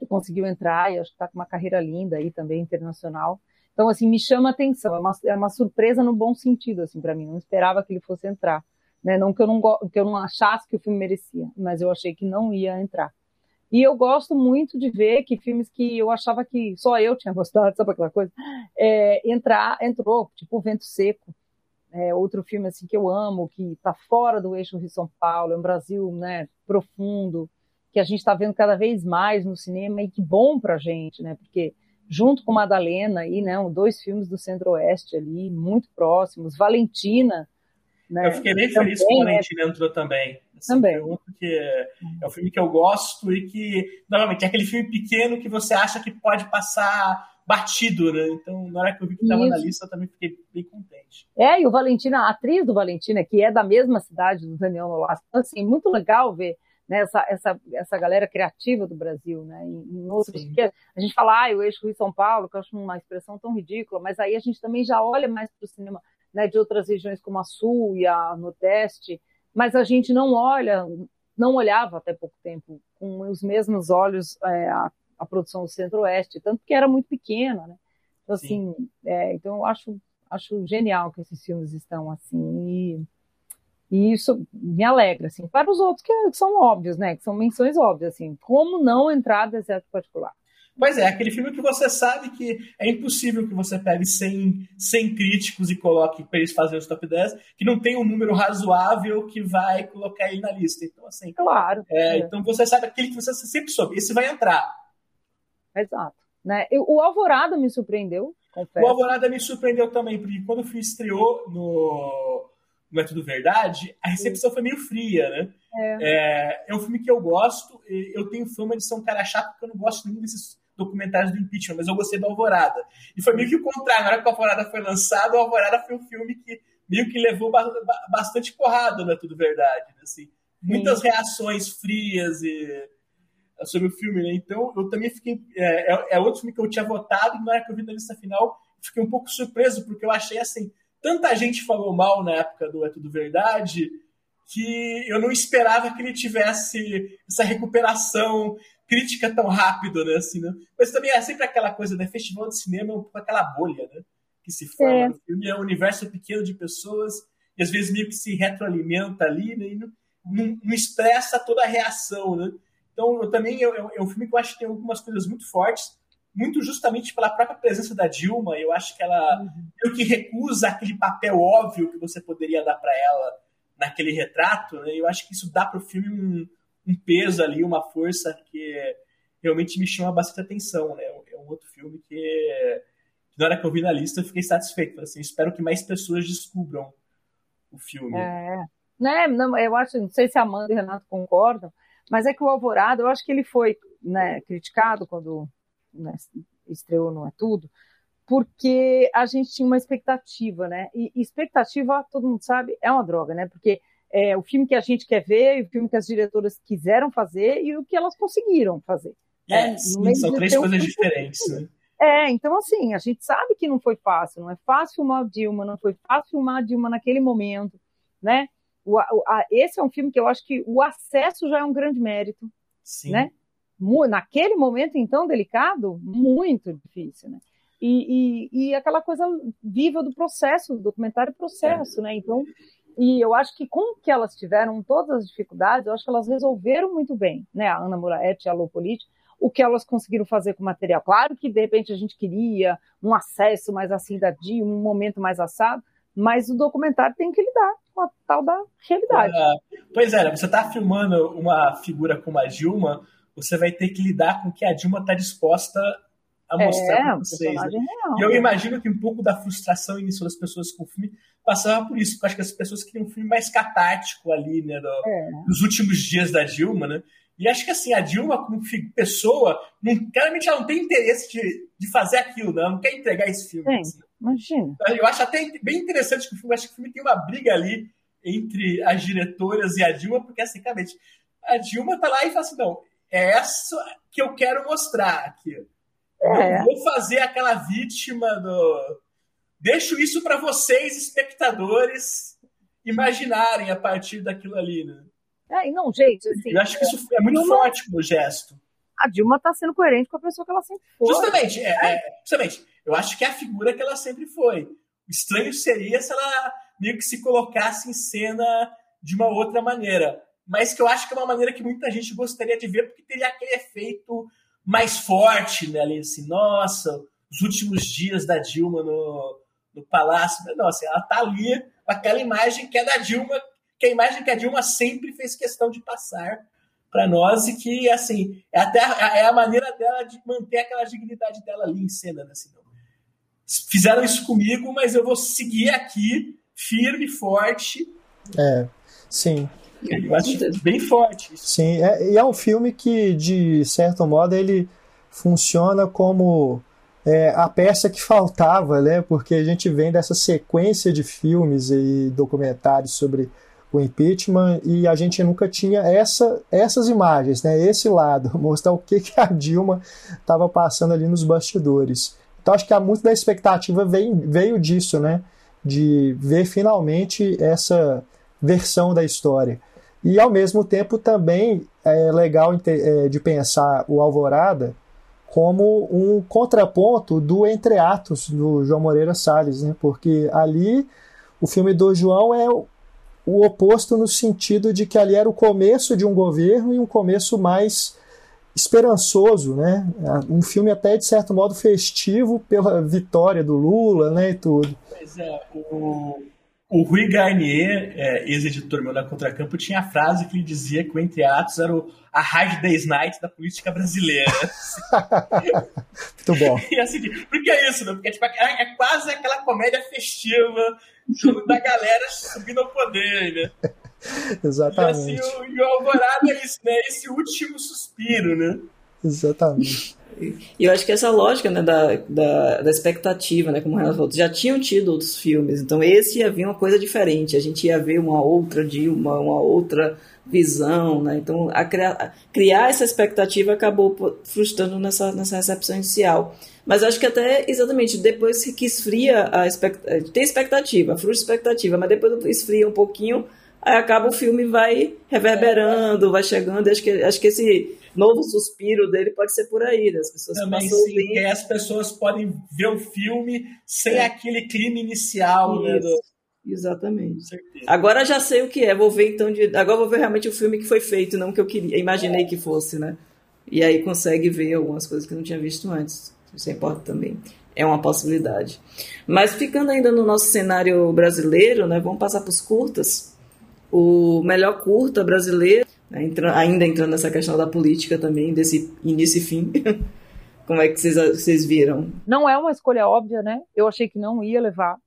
e conseguiu entrar e acho que está com uma carreira linda aí também internacional. Então, assim, me chama atenção. É uma, é uma surpresa no bom sentido, assim, para mim. Não esperava que ele fosse entrar. Né? Não que eu não, que eu não achasse que o filme merecia, mas eu achei que não ia entrar. E eu gosto muito de ver que filmes que eu achava que só eu tinha gostado, [LAUGHS] sabe aquela coisa? É, entrar, entrou, tipo Vento Seco. É outro filme assim que eu amo, que está fora do eixo Rio-São Paulo, é um Brasil né, profundo, que a gente está vendo cada vez mais no cinema e que bom para a gente, né? Porque junto com Madalena aí, né, dois filmes do Centro-Oeste ali, muito próximos, Valentina, né? Eu fiquei bem feliz que o né? Valentina né? entrou também. Assim, também. Porque é um filme que eu gosto e que, novamente, é aquele filme pequeno que você acha que pode passar batido, né? Então, na hora que eu vi que estava na lista, eu também fiquei bem contente. É, e o Valentina, a atriz do Valentina, que é da mesma cidade do Daniel Nolasco, então, assim, muito legal ver né, essa, essa, essa galera criativa do Brasil, né? Em, outros, a gente fala, ah, o eixo Rio São Paulo, que eu acho uma expressão tão ridícula, mas aí a gente também já olha mais para o cinema né, de outras regiões como a Sul e a Nordeste, mas a gente não olha, não olhava até pouco tempo com os mesmos olhos é, a a produção do Centro-Oeste, tanto que era muito pequena, né? Então, assim, é, então eu acho, acho genial que esses filmes estão assim, e, e isso me alegra, assim, para os outros que, são óbvios, né? Que são menções óbvias, assim, como não entrar deserto particular. Pois é, aquele filme que você sabe que é impossível que você pegue 100, 100 críticos e coloque para eles fazerem os top 10, que não tem um número razoável que vai colocar ele na lista. Então, assim. Claro. É, é. Então você sabe aquele que você sempre soube. Esse vai entrar. Exato. Né? O Alvorada me surpreendeu, confesso. O Alvorada me surpreendeu também, porque quando o filme estreou no, no É Tudo Verdade, a recepção Sim. foi meio fria, né? É. É, é. um filme que eu gosto, eu tenho fama de ser um cara chato, porque eu não gosto nenhum desses documentários do impeachment, mas eu gostei do Alvorada. E foi meio que o contrário, na hora que o Alvorada foi lançado, o Alvorada foi um filme que meio que levou bastante porrada, não é tudo verdade, né? assim. Muitas reações frias e sobre o filme, né? Então eu também fiquei. É, é, é, outro filme que eu tinha votado, e na hora que eu vi na lista final, fiquei um pouco surpreso, porque eu achei assim. Tanta gente falou mal na época do É Tudo Verdade que eu não esperava que ele tivesse essa recuperação crítica tão rápido, né? Assim, né? Mas também é sempre aquela coisa, né? Festival de cinema é um pouco aquela bolha, né? Que se forma é. no filme, é um universo pequeno de pessoas e às vezes meio que se retroalimenta ali, né? E não, não, não expressa toda a reação, né? Então, eu também eu, eu, é um filme que eu acho que tem algumas coisas muito fortes, muito justamente pela própria presença da Dilma. Eu acho que ela uhum. que recusa aquele papel óbvio que você poderia dar para ela naquele retrato. Né? Eu acho que isso dá para o filme um, um, peso ali, uma força que realmente me chama bastante atenção. Né? É um outro filme que, na hora que eu vi na lista eu fiquei satisfeito. Assim, espero que mais pessoas descubram o filme. É. Né? Não, eu acho, não sei se a Amanda e o Renato concordam, mas é que o Alvorada, eu acho que ele foi né, criticado quando né, estreou Não É Tudo, porque a gente tinha uma expectativa, né? E expectativa, todo mundo sabe, é uma droga, né? Porque é o filme que a gente quer ver, o filme que as diretoras quiseram fazer e o que elas conseguiram fazer. Né? É, sim, são três coisas diferentes, né? É, então assim, a gente sabe que não foi fácil, não é fácil filmar Dilma, não foi fácil filmar a Dilma naquele momento, né? O, a, esse é um filme que eu acho que o acesso já é um grande mérito, Sim. né? Naquele momento, então, delicado, muito difícil, né? E, e, e aquela coisa viva do processo, do documentário processo, é. né? Então, e eu acho que com que elas tiveram todas as dificuldades, eu acho que elas resolveram muito bem, né? A Ana Muraete e a Lopolite, o que elas conseguiram fazer com o material. Claro que, de repente, a gente queria um acesso mais assim da dia, um momento mais assado, mas o documentário tem que lidar com a tal da realidade. Pois é, você está filmando uma figura como a Dilma, você vai ter que lidar com o que a Dilma está disposta a mostrar é, para vocês. Né? E eu imagino que um pouco da frustração inicial das pessoas com o filme passava por isso, porque eu acho que as pessoas queriam um filme mais catártico ali, né, do, é. nos últimos dias da Dilma, né? E acho que assim, a Dilma, como pessoa, não, claramente ela não tem interesse de, de fazer aquilo, né? ela não quer entregar esse filme. Sim, assim. imagina. Eu acho até bem interessante que o filme, acho que o filme tem uma briga ali entre as diretoras e a Dilma, porque assim, claramente, a Dilma tá lá e fala assim, não, é essa que eu quero mostrar aqui. É. Eu vou fazer aquela vítima do. Deixo isso para vocês, espectadores, imaginarem a partir daquilo ali, né? É, não, gente, assim, Eu acho que isso é muito Dilma, forte no gesto. a Dilma está sendo coerente com a pessoa que ela sempre foi. Justamente, é, é, justamente. Eu acho que é a figura que ela sempre foi. O estranho seria se ela meio que se colocasse em cena de uma outra maneira. Mas que eu acho que é uma maneira que muita gente gostaria de ver, porque teria aquele efeito mais forte, né? Ali, assim, nossa, os últimos dias da Dilma no, no palácio. Nossa, ela tá ali com aquela imagem que é da Dilma, que é a imagem que a Dilma sempre fez questão de passar para nós e que, assim, é até a, é a maneira dela de manter aquela dignidade dela ali em cena, né? Assim, fizeram isso comigo, mas eu vou seguir aqui, firme, forte. É, sim. Eu acho bem forte. Sim, é, e é um filme que, de certo modo, ele funciona como é, a peça que [LAUGHS] faltava, né? Porque a gente vem dessa sequência de filmes e documentários sobre o impeachment e a gente nunca tinha essa, essas imagens, né? Esse lado, [LAUGHS] mostrar o que, que a Dilma estava passando ali nos bastidores. Então acho que há muito da expectativa veio, veio disso, né? De ver finalmente essa versão da história. E ao mesmo tempo também é legal é, de pensar o Alvorada como um contraponto do Entre Atos do João Moreira Salles, né? Porque ali o filme do João é o oposto no sentido de que ali era o começo de um governo e um começo mais esperançoso, né? Um filme até de certo modo festivo pela vitória do Lula, né, e tudo. Pois é, o, o Rui Garnier, é, ex-editor meu na Contracampo, tinha a frase que ele dizia que o Entre Atos era o, a Hard Day's Night da política brasileira. [LAUGHS] Muito bom. E assim, porque é isso, né? Porque tipo, é, é quase aquela comédia festiva da galera subindo ao poder, né? [LAUGHS] Exatamente. E assim, o, e o Alvorada é isso, né? Esse último suspiro, né? Exatamente. E eu acho que essa lógica né, da, da, da, expectativa, né, como o Renato falou, já tinham tido outros filmes, então esse ia vir uma coisa diferente, a gente ia ver uma outra Dilma, uma outra visão, né, então a criar, criar essa expectativa acabou frustrando nessa, nessa recepção inicial. Mas acho que até exatamente depois que esfria a expectativa, tem expectativa, frustra expectativa, mas depois esfria um pouquinho, aí acaba o filme vai reverberando, vai chegando, acho que, acho que esse novo suspiro dele pode ser por aí, né? as pessoas Também sim, que as pessoas podem ver o filme sem é. aquele clima inicial, né? Do... Exatamente. Agora já sei o que é, vou ver então de... agora vou ver realmente o filme que foi feito, não que eu queria, imaginei é. que fosse, né? E aí consegue ver algumas coisas que não tinha visto antes. Isso importa também. É uma possibilidade. Mas ficando ainda no nosso cenário brasileiro, né? Vamos passar para os curtas. O melhor curta brasileiro né, entra, ainda entrando nessa questão da política também, desse início e fim. [LAUGHS] Como é que vocês, vocês viram? Não é uma escolha óbvia, né? Eu achei que não ia levar.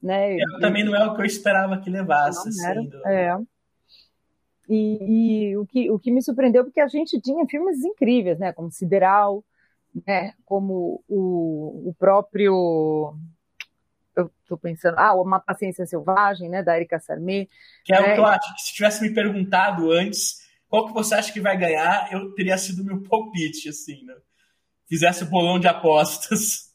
Né? Eu, eu também não é o que eu esperava que levasse. Não era. Sendo... É. E, e, o, que, o que me surpreendeu, porque a gente tinha filmes incríveis, né? Como Sideral, né? Como o, o próprio eu estou pensando, ah, Uma Paciência Selvagem, né, da Erika Sarmé. Que é né? o que eu acho, que se tivesse me perguntado antes qual que você acha que vai ganhar, eu teria sido meu [LAUGHS] palpite, assim, né? Fizesse o bolão de apostas.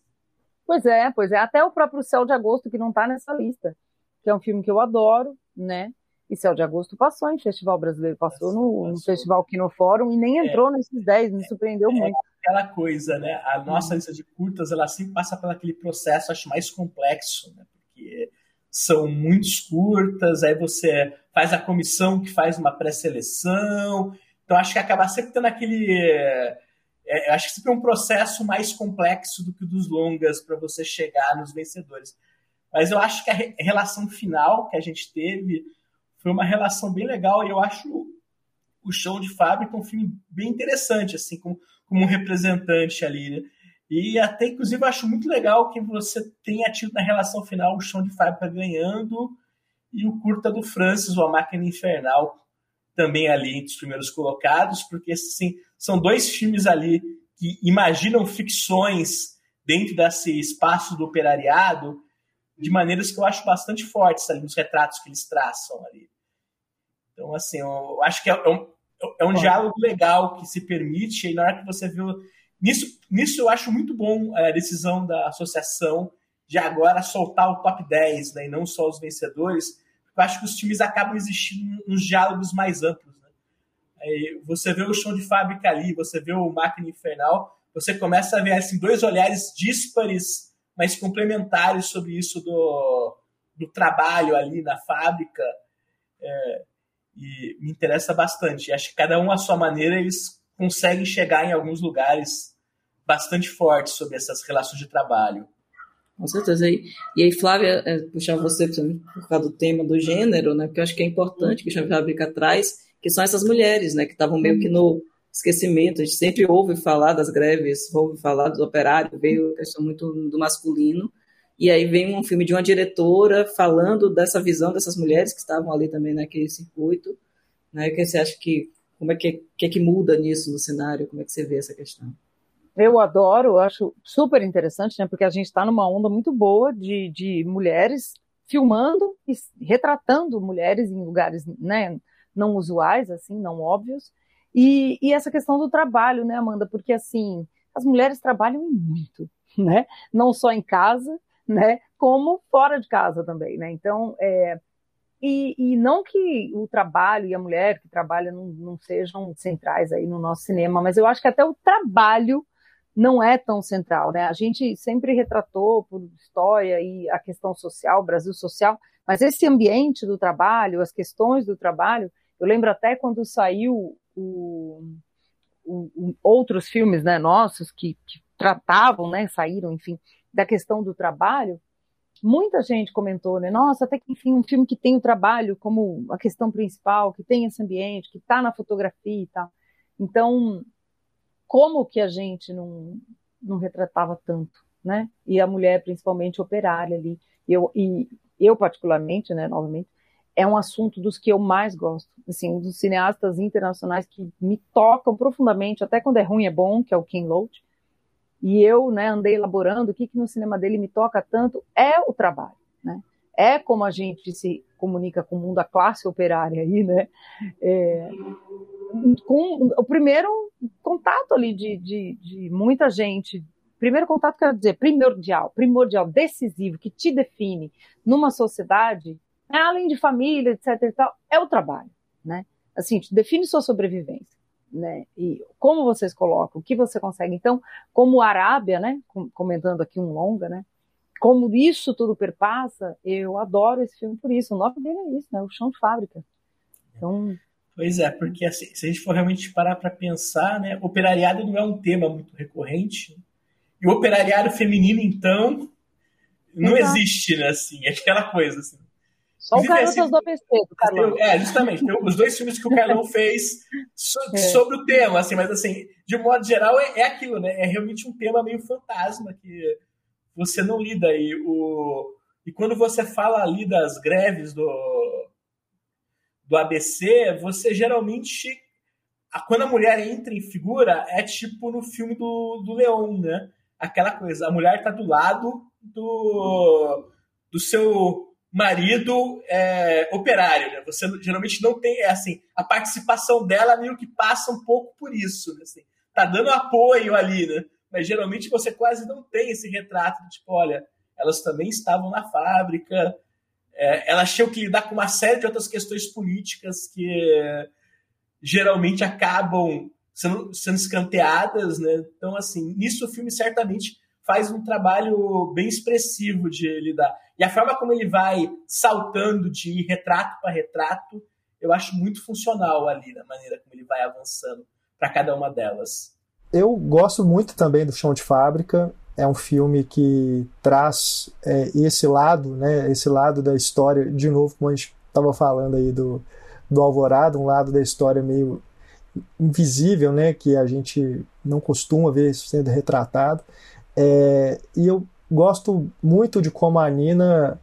Pois é, pois é. Até o próprio Céu de Agosto, que não está nessa lista, que é um filme que eu adoro, né? E Céu de Agosto passou em Festival Brasileiro, passou, no, no Festival Kino Fórum e nem é. entrou é, nesses 10, me surpreendeu é, muito. Aquela coisa, né? A nossa uhum. lista de curtas, ela sempre passa por aquele processo, acho mais complexo, né? Porque são muitos curtas, aí você faz a comissão que faz uma pré-seleção, então acho que acaba sempre tendo aquele. É, acho que sempre é um processo mais complexo do que o dos longas para você chegar nos vencedores. Mas eu acho que a relação final que a gente teve foi uma relação bem legal e eu acho o show de fábrica um filme bem interessante, assim, como, como representante ali, né? E até, inclusive, acho muito legal que você tenha tido na relação final o chão de fábrica ganhando e o curta do Francis, o A Máquina Infernal, também ali entre os primeiros colocados, porque assim, são dois filmes ali que imaginam ficções dentro desse espaço do operariado de maneiras que eu acho bastante fortes ali nos retratos que eles traçam ali. Então, assim, eu acho que é um, é um diálogo legal que se permite, e na hora que você viu. Nisso, nisso eu acho muito bom a decisão da associação de agora soltar o top 10, né, e não só os vencedores, eu acho que os times acabam existindo nos diálogos mais amplos. Né? Aí você vê o chão de fábrica ali, você vê o máquina infernal, você começa a ver assim, dois olhares díspares, mas complementares sobre isso do, do trabalho ali na fábrica. É, e me interessa bastante. Acho que cada um à sua maneira eles conseguem chegar em alguns lugares bastante fortes sobre essas relações de trabalho. Com certeza. E, aí, Flávia, é, puxar você por causa do tema do gênero, né? Porque eu acho que é importante que o Chão Fábrica traz, que são essas mulheres, né? Que estavam meio que no esquecimento. A gente sempre ouve falar das greves, ouve falar dos operários, veio a questão muito do masculino. E aí vem um filme de uma diretora falando dessa visão dessas mulheres que estavam ali também naquele circuito. Né? O que você acha que como é que, que, é que muda nisso no cenário? Como é que você vê essa questão? Eu adoro, acho super interessante, né? Porque a gente está numa onda muito boa de, de mulheres filmando e retratando mulheres em lugares, né? Não usuais, assim, não óbvios. E, e essa questão do trabalho, né, Amanda? Porque assim, as mulheres trabalham muito, [LAUGHS] né? Não só em casa, né? Como fora de casa também, né? Então, é, e, e, não que o trabalho e a mulher que trabalha não, não, sejam centrais aí no nosso cinema, mas eu acho que até o trabalho não é tão central, né? A gente sempre retratou por história e a questão social, Brasil social, mas esse ambiente do trabalho, as questões do trabalho, eu lembro até quando saiu o, o, o, outros filmes, né, nossos que, que tratavam, né, saíram, enfim, da questão do trabalho, muita gente comentou, né? Nossa, até que enfim, um filme que tem o trabalho como a questão principal, que tem esse ambiente, que está na fotografia e tal. Então, como que a gente não, não retratava tanto, né? E a mulher, principalmente, operária ali. Eu, e eu particularmente, né, novamente, é um assunto dos que eu mais gosto. Assim, um dos cineastas internacionais que me tocam profundamente, até quando é ruim é bom, que é o Ken Loach. E eu, né, andei elaborando o que, que no cinema dele me toca tanto é o trabalho, né? É como a gente se comunica com o mundo da classe operária aí, né? É, com o primeiro contato ali de, de, de muita gente, primeiro contato quero dizer primordial, primordial, decisivo, que te define numa sociedade, né, além de família, etc e tal, é o trabalho, né? Assim, define sua sobrevivência né? E como vocês colocam, o que você consegue. Então, como Arábia, né? Comentando aqui um longa, né? Como isso tudo perpassa, eu adoro esse filme por isso. O nome dele é isso, né? O chão de fábrica. Então. Pois é, porque assim, se a gente for realmente parar para pensar, né? Operariado não é um tema muito recorrente. E o operariado feminino, então, não Exato. existe, né? Assim, é aquela coisa, assim. Só o Garotas do ABC, do Carlão. É, justamente. os dois filmes que o Carlão [LAUGHS] fez so, é. sobre o tema, assim, mas assim, de modo geral, é, é, aquilo, né? É realmente um tema meio fantasma que você não lida aí. O, e quando você fala ali das greves do, do ABC, você geralmente. Quando a mulher entra em figura, é tipo no filme do, do Leão, né? Aquela coisa, a mulher tá do lado do, do seu marido é, operário, né? Você geralmente não tem, é assim, a participação dela meio que passa um pouco por isso, né? Assim, tá dando apoio ali, né? Mas geralmente você quase não tem esse retrato de, tipo, olha, elas também estavam na fábrica, é, elas tinham que lidar com uma série de outras questões políticas que geralmente acabam sendo, sendo escanteadas, né? Então, assim, nisso o filme certamente faz um trabalho bem expressivo de lidar. E a forma como ele vai saltando de retrato para retrato, eu acho muito funcional ali, na maneira como ele vai avançando para cada uma delas. Eu gosto muito também do Chão de Fábrica. É um filme que traz é, esse lado, né, esse lado da história, de novo, como a gente estava falando aí do, do Alvorada, um lado da história meio invisível, né, que a gente não costuma ver sendo retratado. É, e eu gosto muito de como a Nina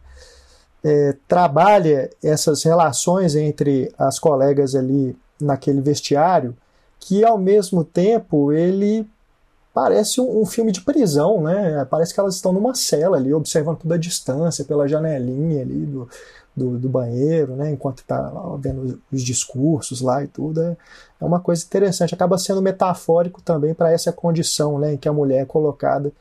é, trabalha essas relações entre as colegas ali naquele vestiário, que ao mesmo tempo ele parece um, um, filme de prisão, né? Parece que elas estão numa cela ali, observando tudo à distância, pela janelinha ali do, do, do banheiro, né? Enquanto está vendo os discursos lá e tudo. É, é uma coisa interessante. Acaba sendo metafórico também para essa condição, né? Em que a mulher é colocada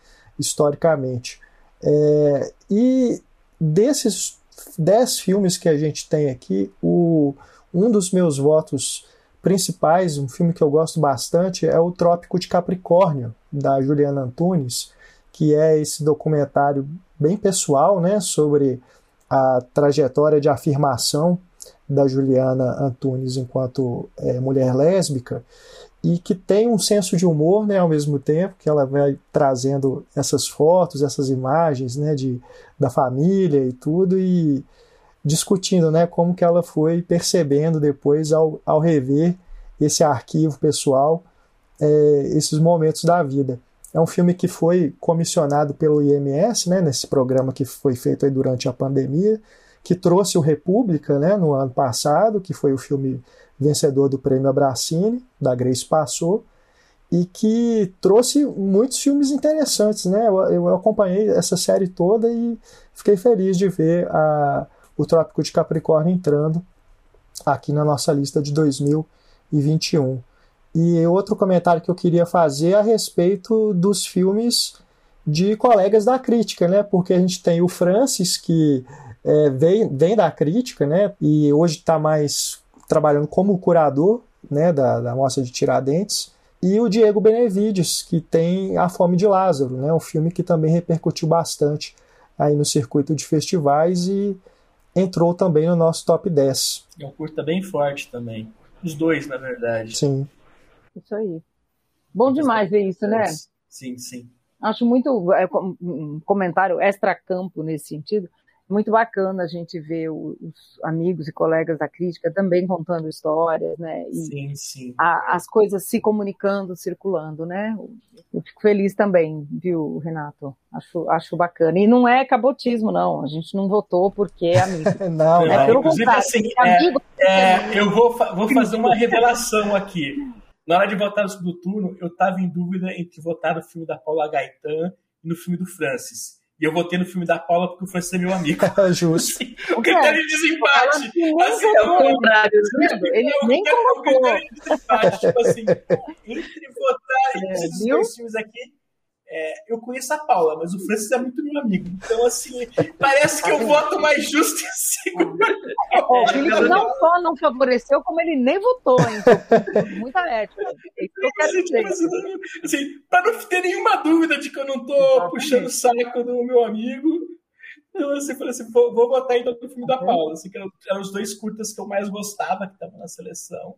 historicamente. É, e desses dez filmes que a gente tem aqui, o, um dos meus votos principais, um filme que eu gosto bastante, é o Trópico de Capricórnio, da Juliana Antunes, que é esse documentário bem pessoal né, sobre a trajetória de afirmação da Juliana Antunes enquanto é, mulher lésbica e que tem um senso de humor né, ao mesmo tempo, que ela vai trazendo essas fotos, essas imagens né, de, da família e tudo, e discutindo né, como que ela foi percebendo depois ao, ao rever esse arquivo pessoal, é, esses momentos da vida. É um filme que foi comissionado pelo IMS, né, nesse programa que foi feito durante a pandemia, que trouxe o República né, no ano passado, que foi o filme vencedor do prêmio Abracine, da Grace Passou, e que trouxe muitos filmes interessantes. Né? Eu, eu acompanhei essa série toda e fiquei feliz de ver a, o Trópico de Capricórnio entrando aqui na nossa lista de 2021. E outro comentário que eu queria fazer é a respeito dos filmes de colegas da crítica, né? Porque a gente tem o Francis, que é, vem, vem da crítica, né? E hoje está mais trabalhando como curador né, da, da Mostra de Tiradentes. E o Diego Benevides, que tem A Fome de Lázaro, né? Um filme que também repercutiu bastante aí no circuito de festivais e entrou também no nosso top 10. É um curta bem forte também. Os dois, na verdade. Sim. Isso aí. Bom demais ver isso, né? Sim, sim. Acho muito é, um comentário extra-campo nesse sentido. Muito bacana a gente ver os amigos e colegas da crítica também contando histórias, né? E sim, sim. A, as coisas se comunicando, circulando, né? Eu fico feliz também, viu, Renato? Acho, acho bacana. E não é cabotismo, não. A gente não votou porque é amigo. [LAUGHS] não, é, pelo Inclusive, assim, é, amigo, é, eu vou, vou fazer uma revelação aqui. Na hora de votar no segundo turno, eu estava em dúvida entre votar no filme da Paula Gaetan e no filme do Francis. E eu votei no filme da Paula porque o Francis é meu amigo. [LAUGHS] Justo. Assim, o critério de desempate. Assim, é o contrário. Ele nem colocou. O critério de desempate. Tipo assim, entre votar é, esses dois filmes aqui, é, eu conheço a Paula, mas o Francis é muito meu amigo. Então, assim, parece que eu voto mais justo e seguro. O Felipe não só não favoreceu, como ele nem votou, hein? Muita ética. Assim, para não ter nenhuma dúvida de que eu não tô Exatamente. puxando o saco do meu amigo, eu assim, falei assim, vou, vou votar então no filme da Paula, assim, que eram, eram os dois curtas que eu mais gostava que estavam na seleção.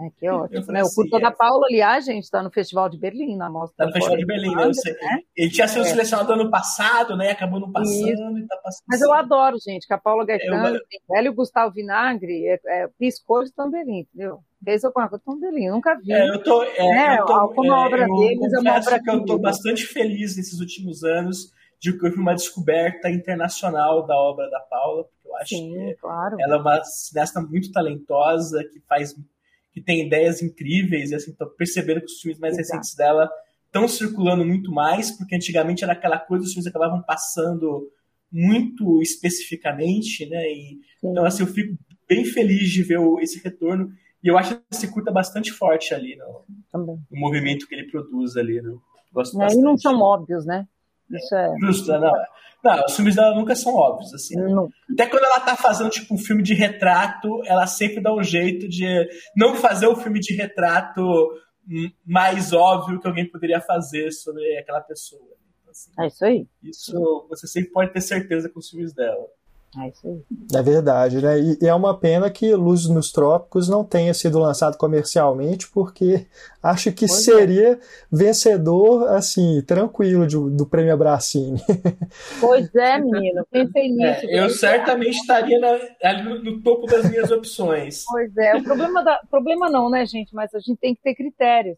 É, que ótimo. Né? O curso da Paula, aliás, gente, está no Festival de Berlim, na mostra. Está no Festival de Berlim, né? Sei, né? Ele tinha sido é. selecionado ano passado, né? Acabou no passando e tá passando. Mas eu adoro, gente, que a Paula Gaetano, eu... velho Gustavo Vinagre, é, é, piscou de Berlim, entendeu? Fez alguma coisa de Berlim, nunca vi. É, eu tô, é, eu tô, alguma é, obra eu deles é uma obra que eu tô bastante feliz nesses últimos anos de que houve uma descoberta internacional da obra da Paula, porque eu acho Sim, que claro. ela é uma cineasta muito talentosa, que faz que tem ideias incríveis, e assim, tô percebendo que os filmes mais Exato. recentes dela estão circulando muito mais, porque antigamente era aquela coisa, os filmes acabavam passando muito especificamente, né? E, então, assim, eu fico bem feliz de ver esse retorno, e eu acho que esse curta bastante forte ali no, no movimento que ele produz ali, né? Gosto é, E não são óbvios, né? Isso é. Justo, não. Não, os filmes dela nunca são óbvios, assim. Não. Até quando ela tá fazendo, tipo, um filme de retrato, ela sempre dá um jeito de não fazer o filme de retrato mais óbvio que alguém poderia fazer sobre aquela pessoa. Então, assim, é isso aí. Isso você sempre pode ter certeza com os filmes dela. É isso aí. É verdade, né? E, e é uma pena que Luz nos Trópicos não tenha sido lançado comercialmente, porque [LAUGHS] acho que pois é. seria é. vencedor, assim, tranquilo de, do prêmio Abracine. [LAUGHS] Pois é, menino. Pensei nisso. É, eu certamente estaria na, ali no, no, topo das minhas opções. Pois é. O problema, da, problema não, né, gente? Mas a gente tem que ter critérios.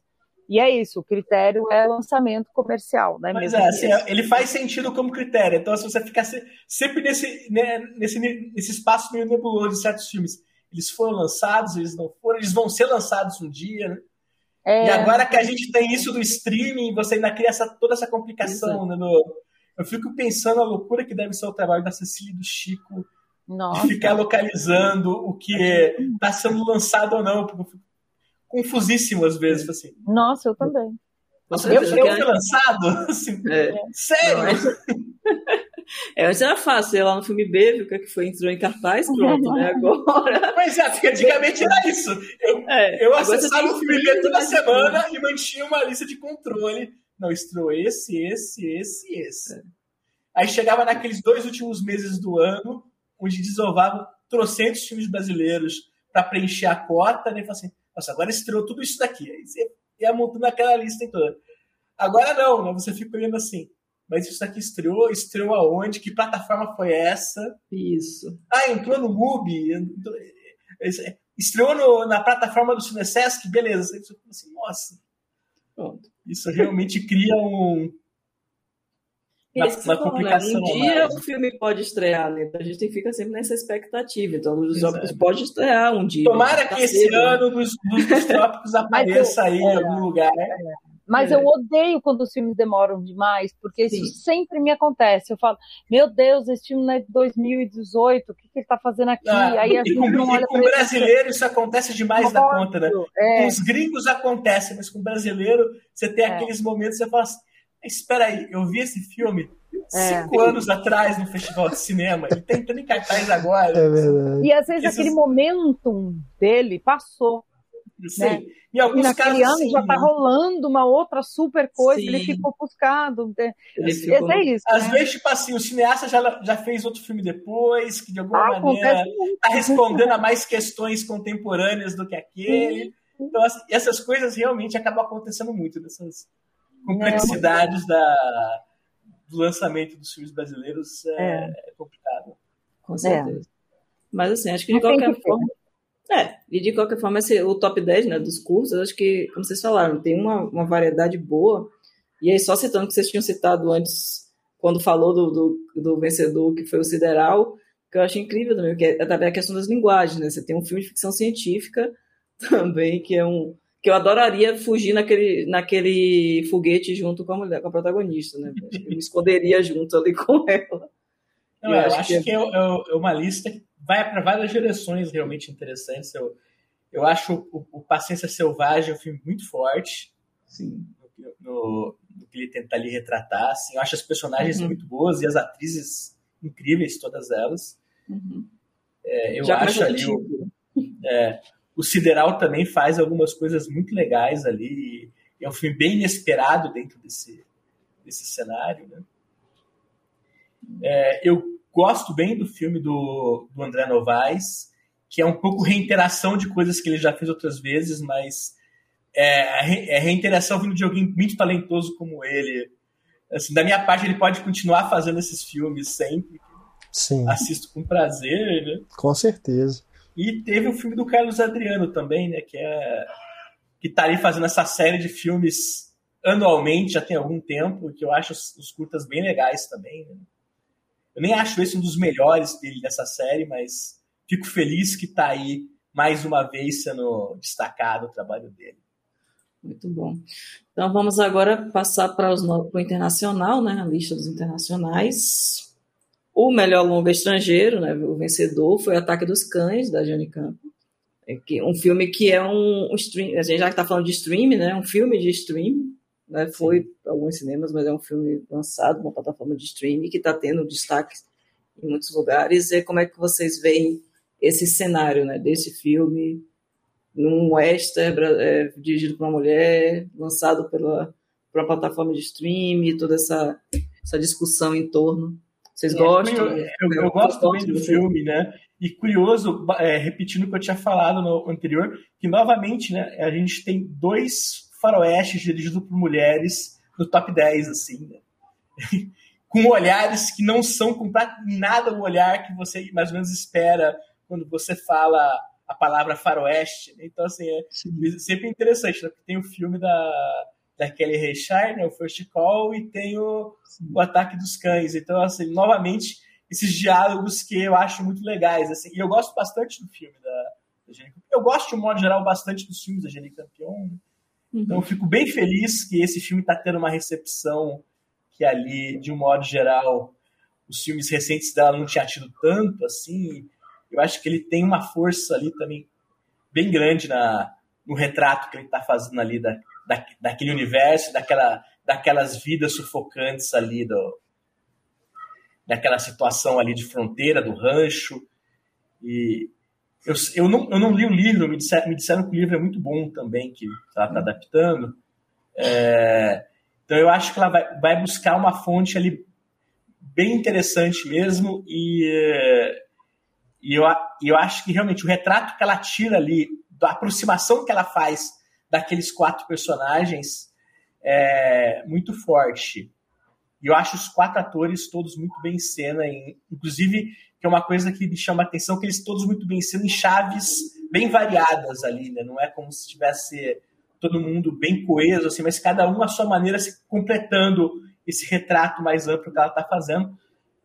E é isso, o critério é lançamento comercial, né? Mas é, assim, ele faz sentido como critério. Então, se você ficar sempre nesse, né, nesse, nesse espaço meio nebuloso de certos filmes, eles foram lançados, eles não foram, eles vão ser lançados um dia, né? É... E agora que a gente tem isso do streaming, você ainda cria essa, toda essa complicação, né? No, eu fico pensando a loucura que deve ser o trabalho da Cecília e do Chico Nossa. de ficar localizando o que está sendo lançado ou não, porque eu fico confusíssimo às vezes. Assim. Nossa, eu também. Nossa, eu, eu, eu fui lançado? [LAUGHS] Assim, é. Sério? É, [LAUGHS] antes era fácil, ia lá no filme B, viu o que, é que foi, entrou em cartaz, pronto, né? [LAUGHS] Agora. Pois é, porque antigamente era isso. Eu, é, eu acessava o filme B toda semana e mantinha uma lista de controle. Não, estreou esse, esse, esse, esse. É. Aí chegava naqueles dois últimos meses do ano, onde desovavam trocentos filmes brasileiros para preencher a cota, né? E assim, nossa, agora estreou tudo isso daqui. Aí você ia montando aquela lista toda. Agora não, né? Você fica olhando assim, mas isso aqui estreou, estreou aonde? Que plataforma foi essa? Isso. Ah, entrou no MUBI, estreou no, na plataforma do Cinesesc, beleza. Você fica assim, nossa. Pronto. Isso realmente cria um, uma, uma complicação. Né? Um dia o filme pode estrear, né? Então a gente fica sempre nessa expectativa. Então, os Trópicos pode estrear um dia. Tomara que esse cedo, ano né? dos, [LAUGHS] Trópicos apareça aí em algum lugar. Mas é. eu odeio quando os filmes demoram demais, porque Sim. isso sempre me acontece. Eu falo, meu Deus, esse filme não é de 2018, o que, que ele está fazendo aqui? Ah, Aí a gente com, não olha e com brasileiro isso acontece demais na conta, né? É. Com os gringos acontece, mas com brasileiro você tem é. aqueles momentos que você fala assim, espera aí, eu vi esse filme é. cinco anos atrás no festival de cinema e tá entrando em cartaz agora. É verdade. E às vezes Esses... aquele momentum dele passou. Sim. Né? Em alguns e naquele casos, ano sim, já está rolando uma outra super coisa, sim. ele ficou ofuscado. Né? Ele ficou... É isso. Às né? vezes, tipo assim, o cineasta já, já fez outro filme depois, que de alguma ah, maneira está respondendo a mais questões contemporâneas do que aquele. Então, assim, essas coisas realmente acabam acontecendo muito nessas complexidades da, do lançamento dos filmes brasileiros é, é. é complicado. Com certeza. É. Mas assim, acho que de qualquer forma. É, e de qualquer forma, esse, o top 10 né, dos cursos, acho que, como vocês falaram, tem uma, uma variedade boa. E aí, só citando que vocês tinham citado antes, quando falou do, do, do vencedor, que foi o Sideral, que eu achei incrível também, que é, é também a questão das linguagens, né? Você tem um filme de ficção científica [LAUGHS] também, que é um, que eu adoraria fugir naquele, naquele foguete junto com a mulher, com a protagonista, né? Eu me esconderia junto ali com [LAUGHS] ela. Não, eu, eu, acho, que, é... que é, é, uma lista que vai para várias direções realmente interessantes. Eu, eu acho o, o Paciência Selvagem um filme muito forte. Sim. No, no, no que ele tenta ali retratar. Assim, eu acho as personagens uhum. muito boas e as atrizes incríveis, todas elas. Uhum. É, eu Já acho ali. O, é, o Sideral também faz algumas coisas muito legais ali. é um filme bem inesperado dentro desse, desse cenário. Né? É, eu gosto bem do filme do, do André Novaes, que é um pouco reinteração de coisas que ele já fez outras vezes, mas é, é reinteração vindo de alguém muito talentoso como ele. Assim, da minha parte, ele pode continuar fazendo esses filmes sempre. Sim. Assisto com prazer, né? Com certeza. E teve o filme do Carlos Adriano também, né? Que é que tá ali fazendo essa série de filmes anualmente, já tem algum tempo, que eu acho os, curtas bem legais também. Né? Eu nem acho esse um dos melhores dele dessa série, mas fico feliz que tá aí mais uma vez sendo destacado o trabalho dele. Muito bom. Então vamos agora passar para, para o internacional, né? A lista dos internacionais. O melhor longa estrangeiro, né, o vencedor, foi Ataque dos Cães, da Jane Campo. É um filme que é um, um stream, a gente já está falando de stream, né, um filme de stream, né, foi para alguns cinemas, mas é um filme lançado numa plataforma de streaming que está tendo destaque em muitos lugares. E como é que vocês veem esse cenário né, desse filme num western é, dirigido por uma mulher, lançado pela, uma plataforma de streaming, toda essa, essa discussão em torno vocês é, gostam? Eu, eu, eu gosto bem do filme, né? E curioso, é, repetindo o que eu tinha falado no anterior, que novamente, né, a gente tem dois faroestes dirigidos por mulheres no top 10, assim, né? [LAUGHS] com olhares que não são completamente nada o olhar que você mais ou menos espera quando você fala a palavra faroeste. Né? Então, assim, é Sim. sempre interessante, né? Porque tem o filme da da Kelly Reichardt, né, o First Call, e tem o, o Ataque dos Cães. Então, assim, novamente, esses diálogos que eu acho muito legais. Assim, e eu gosto bastante do filme da, da Jenny Eu gosto, de um modo geral, bastante dos filmes da Jenny Campion. Né? Uhum. Então, eu fico bem feliz que esse filme está tendo uma recepção que ali, de um modo geral, os filmes recentes dela não tinha tido tanto, assim. Eu acho que ele tem uma força ali também bem grande na, no retrato que ele está fazendo ali da, da, daquele universo, daquela, daquelas vidas sufocantes ali do, daquela situação ali de fronteira, do rancho. E eu, eu, não, eu não li o livro, me disseram, me disseram que o livro é muito bom também, que ela está adaptando. É, então eu acho que ela vai, vai buscar uma fonte ali bem interessante mesmo e, e eu, eu acho que realmente o retrato que ela tira ali, da aproximação que ela faz daqueles quatro personagens é muito forte. E eu acho os quatro atores todos muito bem em cena, inclusive que é uma coisa que me chama a atenção, que eles todos muito bem em cena, em chaves bem variadas ali, né? Não é como se tivesse todo mundo bem coeso, assim, mas cada um à sua maneira se completando esse retrato mais amplo que ela está fazendo.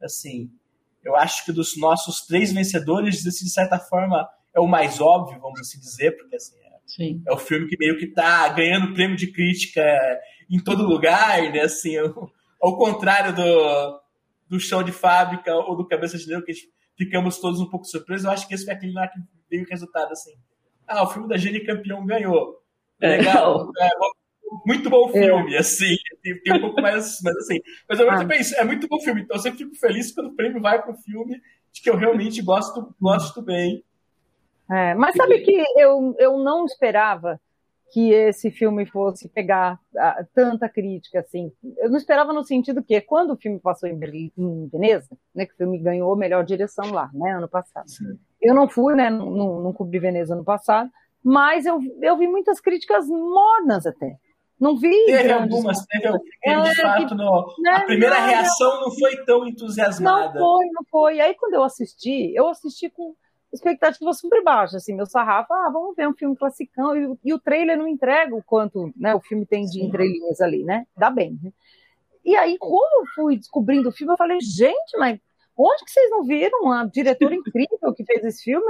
Assim, eu acho que dos nossos três vencedores, de certa forma, é o mais óbvio, vamos assim dizer, porque assim, é, é o filme que meio que está ganhando prêmio de crítica em todo lugar, né? Assim, ao contrário do, do chão de fábrica ou do cabeça de negro, que ficamos todos um pouco surpresos, eu acho que esse foi aquele lá que veio o resultado assim. Ah, o filme da Gene Campeão ganhou. É. Legal. É, muito bom é. filme, é. assim. Tem, tem, um pouco mais, mas assim. Mas eu ah. isso, é muito bom filme. Então eu sempre fico feliz quando o prêmio vai pro filme de que eu realmente gosto, gosto bem. É, mas sabe que eu, eu não esperava que esse filme fosse pegar uh, tanta crítica assim. Eu não esperava no sentido que quando o filme passou em, Berlim, em Veneza, né, que o filme ganhou a melhor direção lá, né, ano passado. Sim. Eu não fui, né, não, não cobri Veneza ano passado, mas eu, eu vi muitas críticas mornas até. Não vi. Teve algumas, teve. É, de fato, que, no, né, a primeira não, reação não foi tão entusiasmada. Não foi, não foi. Aí quando eu assisti, eu assisti com expectativa super baixa, assim, meu sarrafo, ah, vamos ver um filme classicão, e, e o trailer não entrega o quanto né, o filme tem de entrelinhas ali, né? Dá bem. Né? E aí, quando eu fui descobrindo o filme, eu falei, gente, mas onde que vocês não viram a diretora [LAUGHS] incrível que fez esse filme?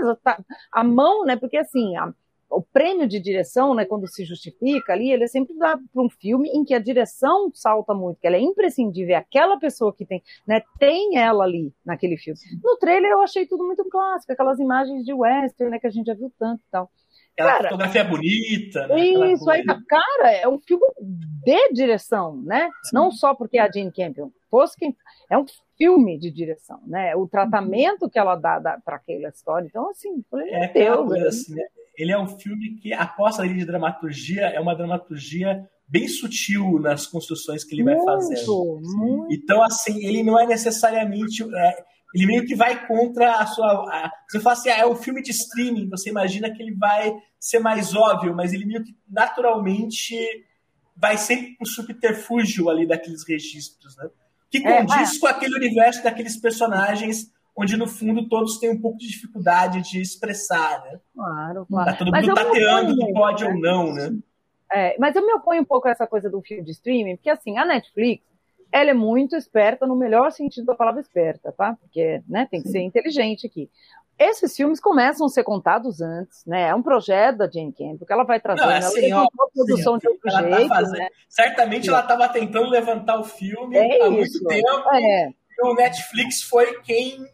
A mão, né? Porque assim, a, o prêmio de direção, né, quando se justifica ali, ele é sempre dado para um filme em que a direção salta muito, que ela é imprescindível, é aquela pessoa que tem, né, tem ela ali naquele filme. No trailer eu achei tudo muito clássico, aquelas imagens de western, né, que a gente já viu tanto e tal. Aquela cara, fotografia bonita, né? Isso aí, cara, é um filme de direção, né? Sim. Não só porque é a Jane Campion, fosse quem é um filme de direção, né? O tratamento que ela dá, dá para aquela história. Então, assim, falei, é meu Deus. Coisa, assim, né? Ele é um filme que a aposta de dramaturgia é uma dramaturgia bem sutil nas construções que ele vai fazendo. Muito. Então, assim, ele não é necessariamente. É, ele meio que vai contra a sua. A, você fala assim, ah, é um filme de streaming, você imagina que ele vai ser mais óbvio, mas ele meio que naturalmente vai sempre com o subterfúgio ali daqueles registros, né? Que é, condiz é, com aquele universo daqueles personagens onde no fundo todos têm um pouco de dificuldade de expressar, né? Claro, claro. Tá todo mundo tateando pode né? ou não, né? É, mas eu me oponho um pouco a essa coisa do filme de streaming, porque assim, a Netflix, ela é muito esperta no melhor sentido da palavra esperta, tá? Porque, né, tem que ser inteligente aqui. Esses filmes começam a ser contados antes, né? É um projeto da Jane Campion que ela vai trazer, Não, é assim, ela ó, produção sim, de outro tá jeito, tá né? Certamente ela estava tentando levantar o filme é há isso. muito tempo. É. E o Netflix foi quem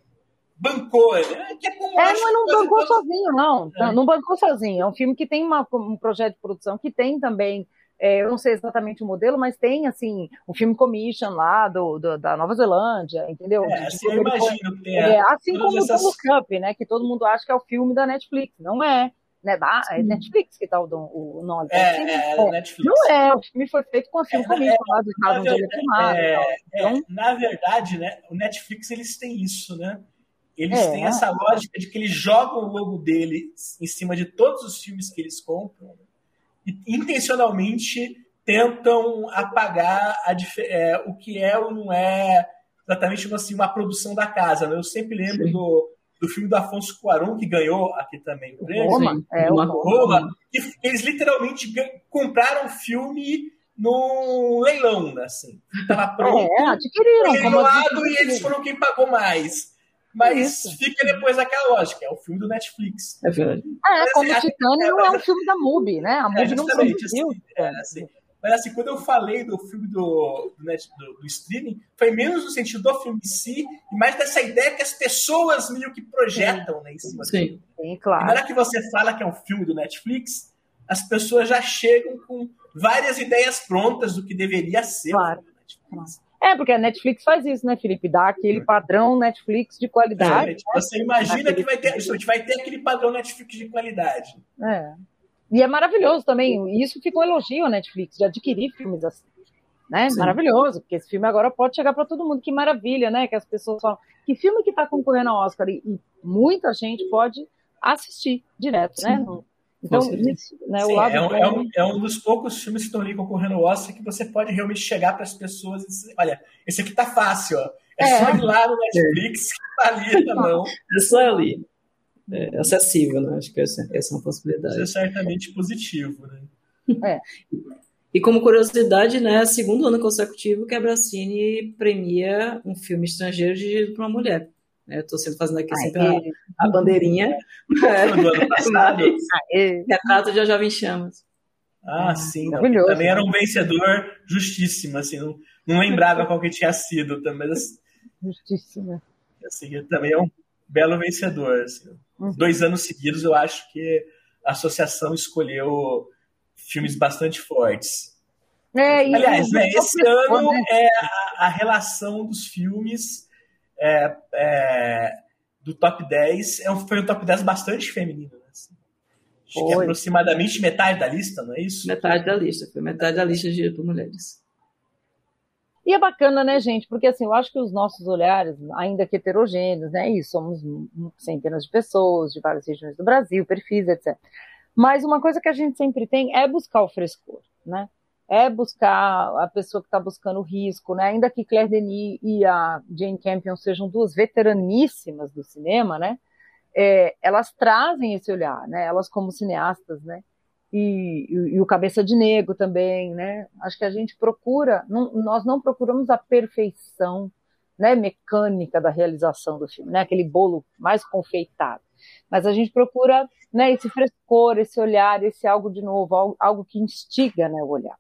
bancou. Né? Que é, como é mas não bancou sozinho, não. É. Não bancou sozinho. É um filme que tem uma, um projeto de produção que tem também. É, eu não sei exatamente o modelo, mas tem assim um filme commission lá do, do da Nova Zelândia, entendeu? É, assim, eu imagino que é, assim como essas... o Cup, né? Que todo mundo acha que é o filme da Netflix, não é? Né, da, é Netflix que tá o, o, nome. É, assim, é, é, Netflix. Não é, o filme foi feito com a filme é, commission é, lá do estado onde ele é filmado. Então, na verdade, né, o Netflix eles têm isso, né? Eles é. têm essa lógica de que eles jogam o logo dele em cima de todos os filmes que eles compram e intencionalmente tentam apagar a, é, o que é ou não é exatamente assim, uma produção da casa. Né? Eu sempre lembro do, do filme do Afonso Cuarón, que ganhou aqui também o prêmio. Roma, é, uma Roma, que eles literalmente compraram o filme no leilão, né? Assim, estava pronto, é, adquiriram, leiloado, e eles foram quem pagou mais. Mas Isso. fica depois aquela lógica, é o filme do Netflix. É verdade. É, mas, como assim, Titânio não é um filme da MUBI, né? A MUBI é, não produziu. Assim, é, assim. Mas assim, quando eu falei do filme do, do, net, do, do, streaming, foi menos no sentido do filme em si, e mais dessa ideia que as pessoas meio que projetam né, em cima Sim, Sim claro. na hora que você fala que é um filme do Netflix, as pessoas já chegam com várias ideias prontas do que deveria ser claro. o filme do Netflix. É, porque a Netflix faz isso, né, Felipe? Dá aquele padrão Netflix de qualidade. É, tipo, você imagina que vai ter, vai ter aquele padrão Netflix de qualidade. É. E é maravilhoso também. Isso ficou um elogio à Netflix, de adquirir filmes assim. Né? Maravilhoso, porque esse filme agora pode chegar para todo mundo. Que maravilha, né? Que as pessoas falam. Que filme que está concorrendo ao Oscar? E, e, muita gente pode assistir direto, né? Sim. né? Então, isso, né, Sim, o lado é, um, é, um, é, um, dos poucos filmes que estão ali concorrendo ao Oscar que você pode realmente chegar para as pessoas e dizer, olha, esse aqui tá fácil, ó. É, é. só ir lá no Netflix que tá ali, tá não. [LAUGHS] É só ali. É acessível, né? Acho que essa, essa é uma possibilidade. Isso é certamente positivo, né? É. E como curiosidade, né, segundo ano consecutivo que a Bracini premia um filme estrangeiro dirigido por uma mulher. Né? Estou sempre fazendo aqui sempre a, a, bandeirinha. É, [LAUGHS] do ano [LAUGHS] passado. Retrato de A Jovem Chamas. Ah, sim. Não, também era um vencedor justíssimo, assim, não, não lembrava qual que tinha sido também. Assim, justíssimo. Assim, também é um belo vencedor. Assim. Uhum. Dois anos seguidos, eu acho que a associação escolheu filmes bastante fortes. É, Aliás, né, esse ano né? é a, a, relação dos filmes é, é, do top 10 é um, foi um top 10 bastante feminino. Né? Assim. Acho que é aproximadamente metade da lista, não é isso? Metade da lista, foi metade da lista de por mulheres. E é bacana, né, gente? Porque assim, eu acho que os nossos olhares, ainda que heterogêneos, né? E somos centenas de pessoas de várias regiões do Brasil, perfis, etc. Mas uma coisa que a gente sempre tem é buscar o frescor, né? É buscar a pessoa que está buscando o risco, né? Ainda que Claire Denis e a Jane Campion sejam duas veteraníssimas do cinema, né? É, elas trazem esse olhar, né? Elas como cineastas, né? E, e, e, o Cabeça de Negro também, né? Acho que a gente procura, não, nós não procuramos a perfeição, né, mecânica da realização do filme, né? Aquele bolo mais confeitado. Mas a gente procura né, esse frescor, esse olhar, esse algo de novo, algo, algo que instiga né, o olhar.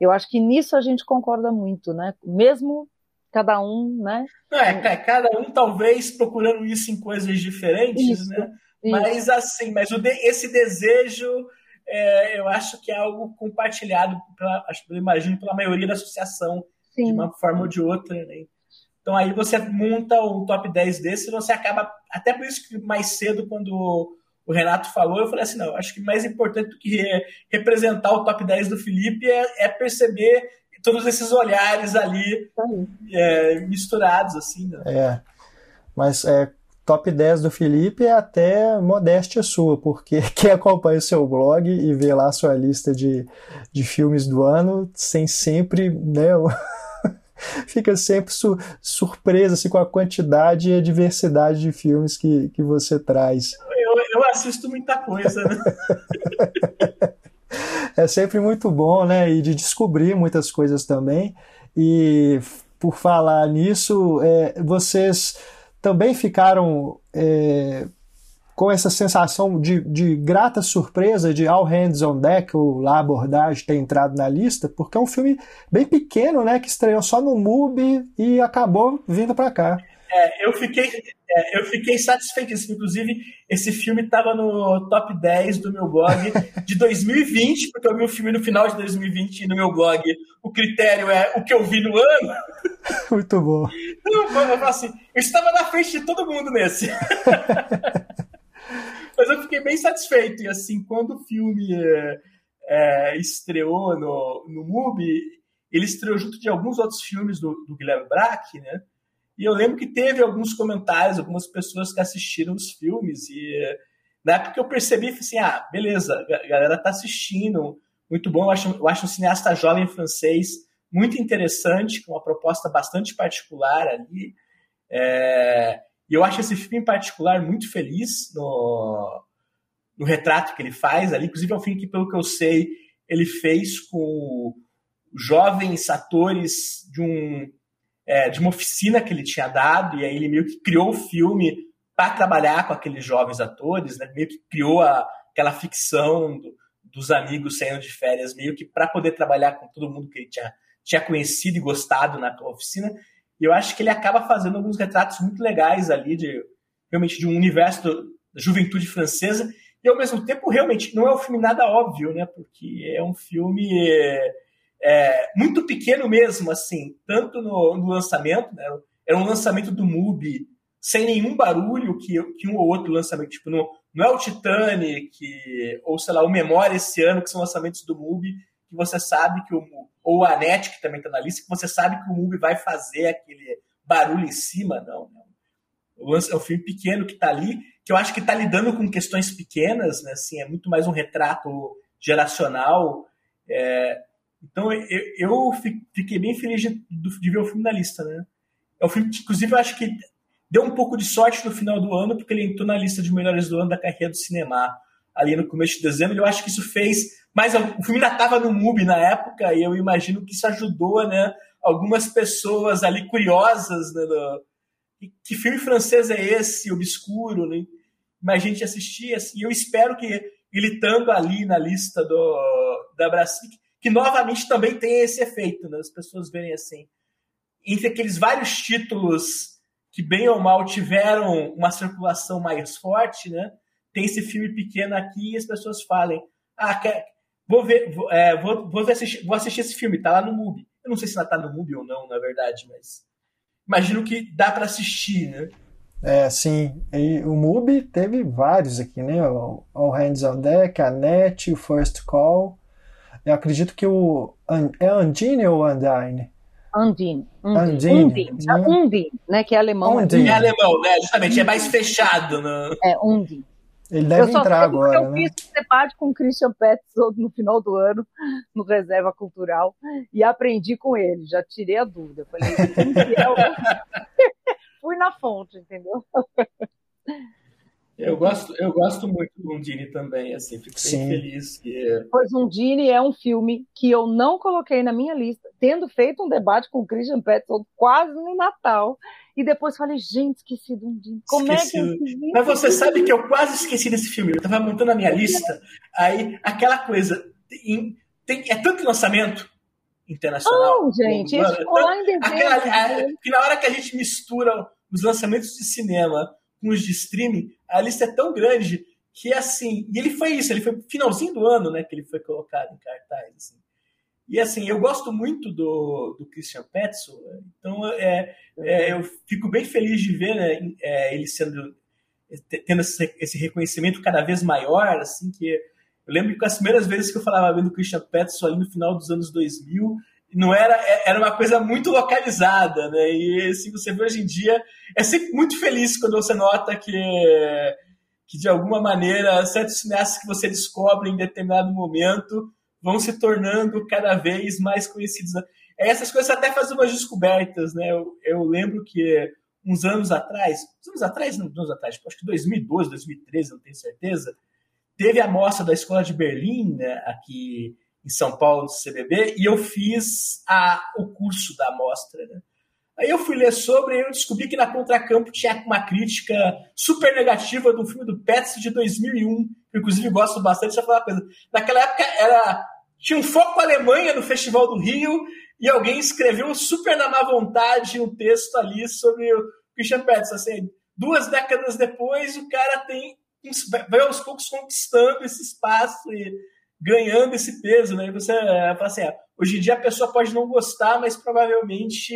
Eu acho que nisso a gente concorda muito, né? Mesmo cada um, né? É, cada um talvez procurando isso em coisas diferentes, isso, né? Isso. Mas assim, mas de, esse desejo, é, eu acho que é algo compartilhado, pela, eu imagino, pela maioria da associação, Sim. de uma forma ou de outra, né? Então aí você monta um top 10 desse e você acaba. Até por isso que mais cedo, quando o Renato falou, eu falei assim: não, acho que mais importante do que representar o top 10 do Felipe é, é perceber todos esses olhares ali é, misturados, assim. Né? É. Mas é, top 10 do Felipe é até modéstia sua, porque [LAUGHS] quem acompanha o seu blog e vê lá a sua lista de, de filmes do ano, sem sempre né, [LAUGHS] fica sempre su surpresa assim, com a quantidade e a diversidade de filmes que, que você traz. Assisto muita coisa, né? [LAUGHS] é sempre muito bom, né? E de descobrir muitas coisas também. E por falar nisso, é, vocês também ficaram é, com essa sensação de, de grata surpresa de All Hands on Deck, ou La Abordagem, ter entrado na lista, porque é um filme bem pequeno, né, que estreou só no MUBI e acabou vindo para cá. É, eu fiquei, é, eu fiquei satisfeitíssimo. Inclusive, esse filme estava no top 10 do meu blog de 2020, porque eu vi o filme no final de 2020 e no meu blog o critério é o que eu vi no ano. [LAUGHS] Muito bom. Eu, eu, assim, eu estava na frente de todo mundo nesse. [LAUGHS] Mas eu fiquei bem satisfeito. E assim, quando o filme é, é, estreou no, no MUBI, ele estreou junto de alguns outros filmes do, do Guilherme Braque, né? E eu lembro que teve alguns comentários, algumas pessoas que assistiram os filmes. E na época eu percebi, assim, ah, beleza, a galera tá assistindo, muito bom. Eu acho, eu acho um cineasta jovem francês muito interessante, com uma proposta bastante particular ali. É, e eu acho esse filme em particular muito feliz no, no retrato que ele faz ali. Inclusive, é um filme que, pelo que eu sei, ele fez com jovens atores de, um, é, de uma oficina que ele tinha dado, e aí ele meio que criou o filme para trabalhar com aqueles jovens atores, né? meio que criou a, aquela ficção do, dos amigos saindo de férias, meio que para poder trabalhar com todo mundo que ele tinha, tinha conhecido e gostado na oficina. E eu acho que ele acaba fazendo alguns retratos muito legais ali, de realmente de um universo do, da juventude francesa. E ao mesmo tempo, realmente, não é um filme nada óbvio, né? Porque é um filme é, muito pequeno mesmo, assim, tanto no, no lançamento, né? era um lançamento do MUBI sem nenhum barulho que, que um ou outro lançamento, tipo, no, não é o Titanic, ou sei lá, o Memória esse ano, que são lançamentos do MUBI, que você sabe que o. Ou a NET, que também está na lista, que você sabe que o MUBI vai fazer aquele barulho em cima, não. não. É um filme pequeno que está ali, que eu acho que está lidando com questões pequenas, né? Assim, é muito mais um retrato geracional. É, então eu, eu, fiquei bem feliz de, de, ver o filme na lista, né? É um filme que, inclusive, eu acho que deu um pouco de sorte no final do ano, porque ele entrou na lista de melhores do ano da carreira do cinema ali no começo de dezembro. Eu acho que isso fez. Mas o filme ainda estava no MUBI na época, e eu imagino que isso ajudou, né? Algumas pessoas ali curiosas, né? Do, que filme francês é esse, obscuro, né? Mas a gente assistia, assim, eu espero que ele estando ali na lista do, da Brasic, que novamente também tem esse efeito, né? As pessoas verem assim, entre aqueles vários títulos que bem ou mal tiveram uma circulação mais forte, né? Tem esse filme pequeno aqui e as pessoas falem, ah, quer, vou ver, vou, é, vou, vou, assistir, vou assistir esse filme, tá lá no MUBI. Eu não sei se ela tá no MUBI ou não, na verdade, mas imagino que dá para assistir, né? É, sim. E o MUBI teve vários aqui, né? All Hands on Deck, a NET, o First Call. Eu acredito que o. É Undine ou Undine? Undine. Undine. Undine, Undine né? Que é alemão. Undine. É alemão, né? Justamente, é mais fechado. Né? É, Undine. Ele deve entrar agora, eu né? Eu fiz debate com o Christian Petzold no final do ano, no Reserva Cultural, e aprendi com ele. Já tirei a dúvida. Falei, [LAUGHS] fui na fonte, entendeu? Eu gosto, eu gosto muito do Undine também, assim, fico Sim. bem feliz que. Pois Undine é um filme que eu não coloquei na minha lista, tendo feito um debate com o Christian Petzold quase no Natal. E depois falei, gente, esqueci do Undine. Como esqueci. é que eu esqueci? Mas você sabe que eu quase esqueci desse filme. Eu tava montando a minha lista, aí aquela coisa. Tem, tem, é tanto lançamento internacional. Não, gente, esse ficou lá em dezembro. A, que na hora que a gente mistura os lançamentos de cinema com os de streaming, a lista é tão grande que assim, e ele foi isso, ele foi finalzinho do ano, né, que ele foi colocado em cartaz, assim. E assim, eu gosto muito do, do Christian Petzold, então é, é, eu fico bem feliz de ver né, é, ele sendo tendo esse, esse, reconhecimento cada vez maior, assim, que eu lembro que as primeiras vezes que eu falava vendo o Christian Petzold ali no final dos anos 2000, não era é, era uma coisa muito localizada, né? E assim, você vê hoje em dia é sempre muito feliz quando você nota que que de alguma maneira certos cineastas que você descobre em determinado momento vão se tornando cada vez mais conhecidos. Essas coisas até fazem umas descobertas, né? Eu, eu lembro que uns anos atrás, uns anos atrás, não, anos atrás, acho que 2012, 2013, não tenho certeza, teve a mostra da Escola de Berlim, né, aqui em São Paulo, no CBB, e eu fiz a, o curso da amostra. Né? Aí eu fui ler sobre e eu descobri que na Contracampo tinha uma crítica super negativa do filme do Pets de 2001, que inclusive gosto bastante, de falar uma coisa. Naquela época era tinha um foco Alemanha no Festival do Rio e alguém escreveu super na má vontade um texto ali sobre o Christian Pets. Assim, duas décadas depois, o cara tem vai aos poucos conquistando esse espaço e ganhando esse peso, né? Você é, assim, é, hoje em dia a pessoa pode não gostar, mas provavelmente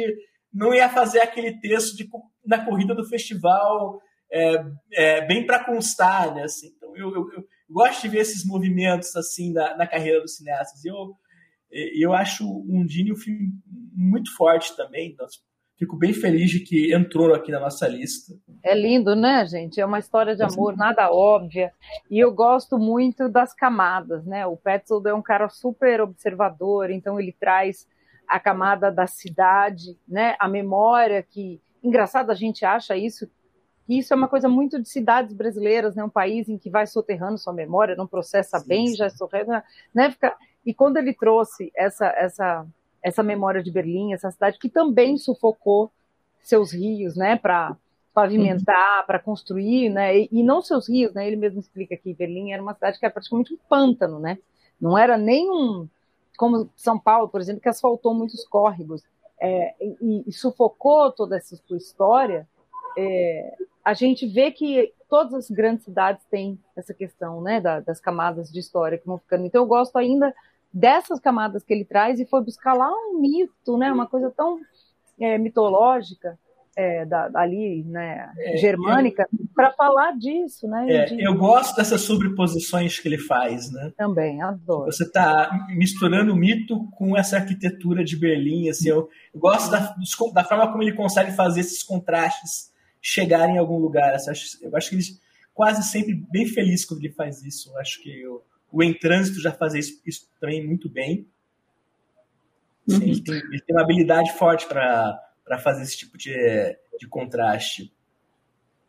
não ia fazer aquele texto de, na corrida do festival é, é, bem para constar, né? Assim, então eu, eu, eu, gosto de ver esses movimentos assim na, na carreira dos cineastas. Eu eu acho um Dini um filme muito forte também. Então, fico bem feliz de que entrou aqui na nossa lista. É lindo, né, gente? É uma história de amor nada óbvia. E eu gosto muito das camadas, né? O Petzold é um cara super observador, então ele traz a camada da cidade, né? A memória que engraçado a gente acha isso que isso é uma coisa muito de cidades brasileiras, né? Um país em que vai soterrando sua memória, não processa sim, bem, sim. já soterra, né? Fica... E quando ele trouxe essa essa essa memória de Berlim, essa cidade que também sufocou seus rios, né, para pavimentar, para construir, né, e, e, não seus rios, né, ele mesmo explica que Berlim era uma cidade que era praticamente um pântano, né, não era nem um, como São Paulo, por exemplo, que asfaltou muitos córregos, é, e, e, sufocou toda essa sua história, é, a gente vê que todas as grandes cidades têm essa questão, né, da, das camadas de história que vão ficando. Então eu gosto ainda dessas camadas que ele traz e foi buscar lá um mito, né? Uma coisa tão é, mitológica é, da, ali, né, é, germânica, para falar disso, né? É, de... Eu gosto dessas sobreposições que ele faz, né? Também, adoro. Você está misturando o mito com essa arquitetura de Berlim, assim, eu, eu gosto da, da, forma como ele consegue fazer esses contrastes chegarem em algum lugar. Eu acho, eu acho que ele quase sempre bem feliz quando ele faz isso. Eu acho que eu, o Em Trânsito já faz isso, isso também muito bem. Uhum. Ele, tem, ele tem uma habilidade forte para fazer esse tipo de, de contraste.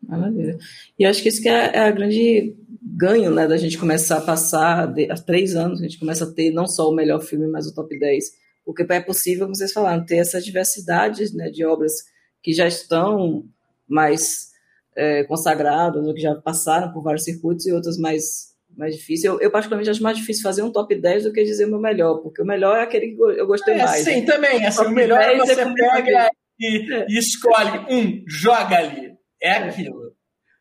Maravilha. E acho que isso que é, é a grande ganho, né, da gente começar a passar, de, há três anos, a gente começa a ter não só o melhor filme, mas o top 10, porque é possível, como vocês falaram, ter essa diversidade né, de obras que já estão mais é, consagradas, ou que já passaram por vários circuitos, e outras mais, mais difíceis. Eu, eu, particularmente, acho mais difícil fazer um top 10 do que dizer o meu melhor, porque o melhor é aquele que eu gostei é, mais. Sim, né? também. Assim, o melhor é você é pega e, é. e escolhe um, joga ali. É, é. aquilo.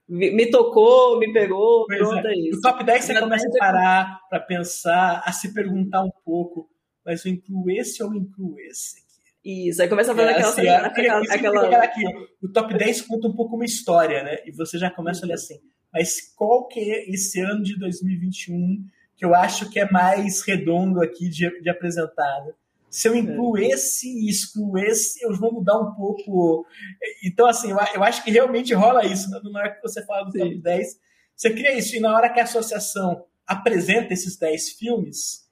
Me, me, tocou, me pegou, pois pronto, é. é isso. No top 10 você começa a parar para pensar, a se perguntar um pouco, mas eu incluo esse ou eu incluo esse? Isso, aí começa a fazer é, aquela, assim, aquela, aquela, aquela... Aqui, O top 10 conta um pouco uma história, né? E você já começa a olhar assim, mas qual que é esse ano de 2021 que eu acho que é mais redondo aqui de, de apresentar, né? Se eu incluo é. esse e excluo esse, eu vou mudar um pouco. Então, assim, eu acho que realmente rola isso. Né? Na hora que você fala do Sim. top 10, você cria isso. E na hora que a associação apresenta esses 10 filmes,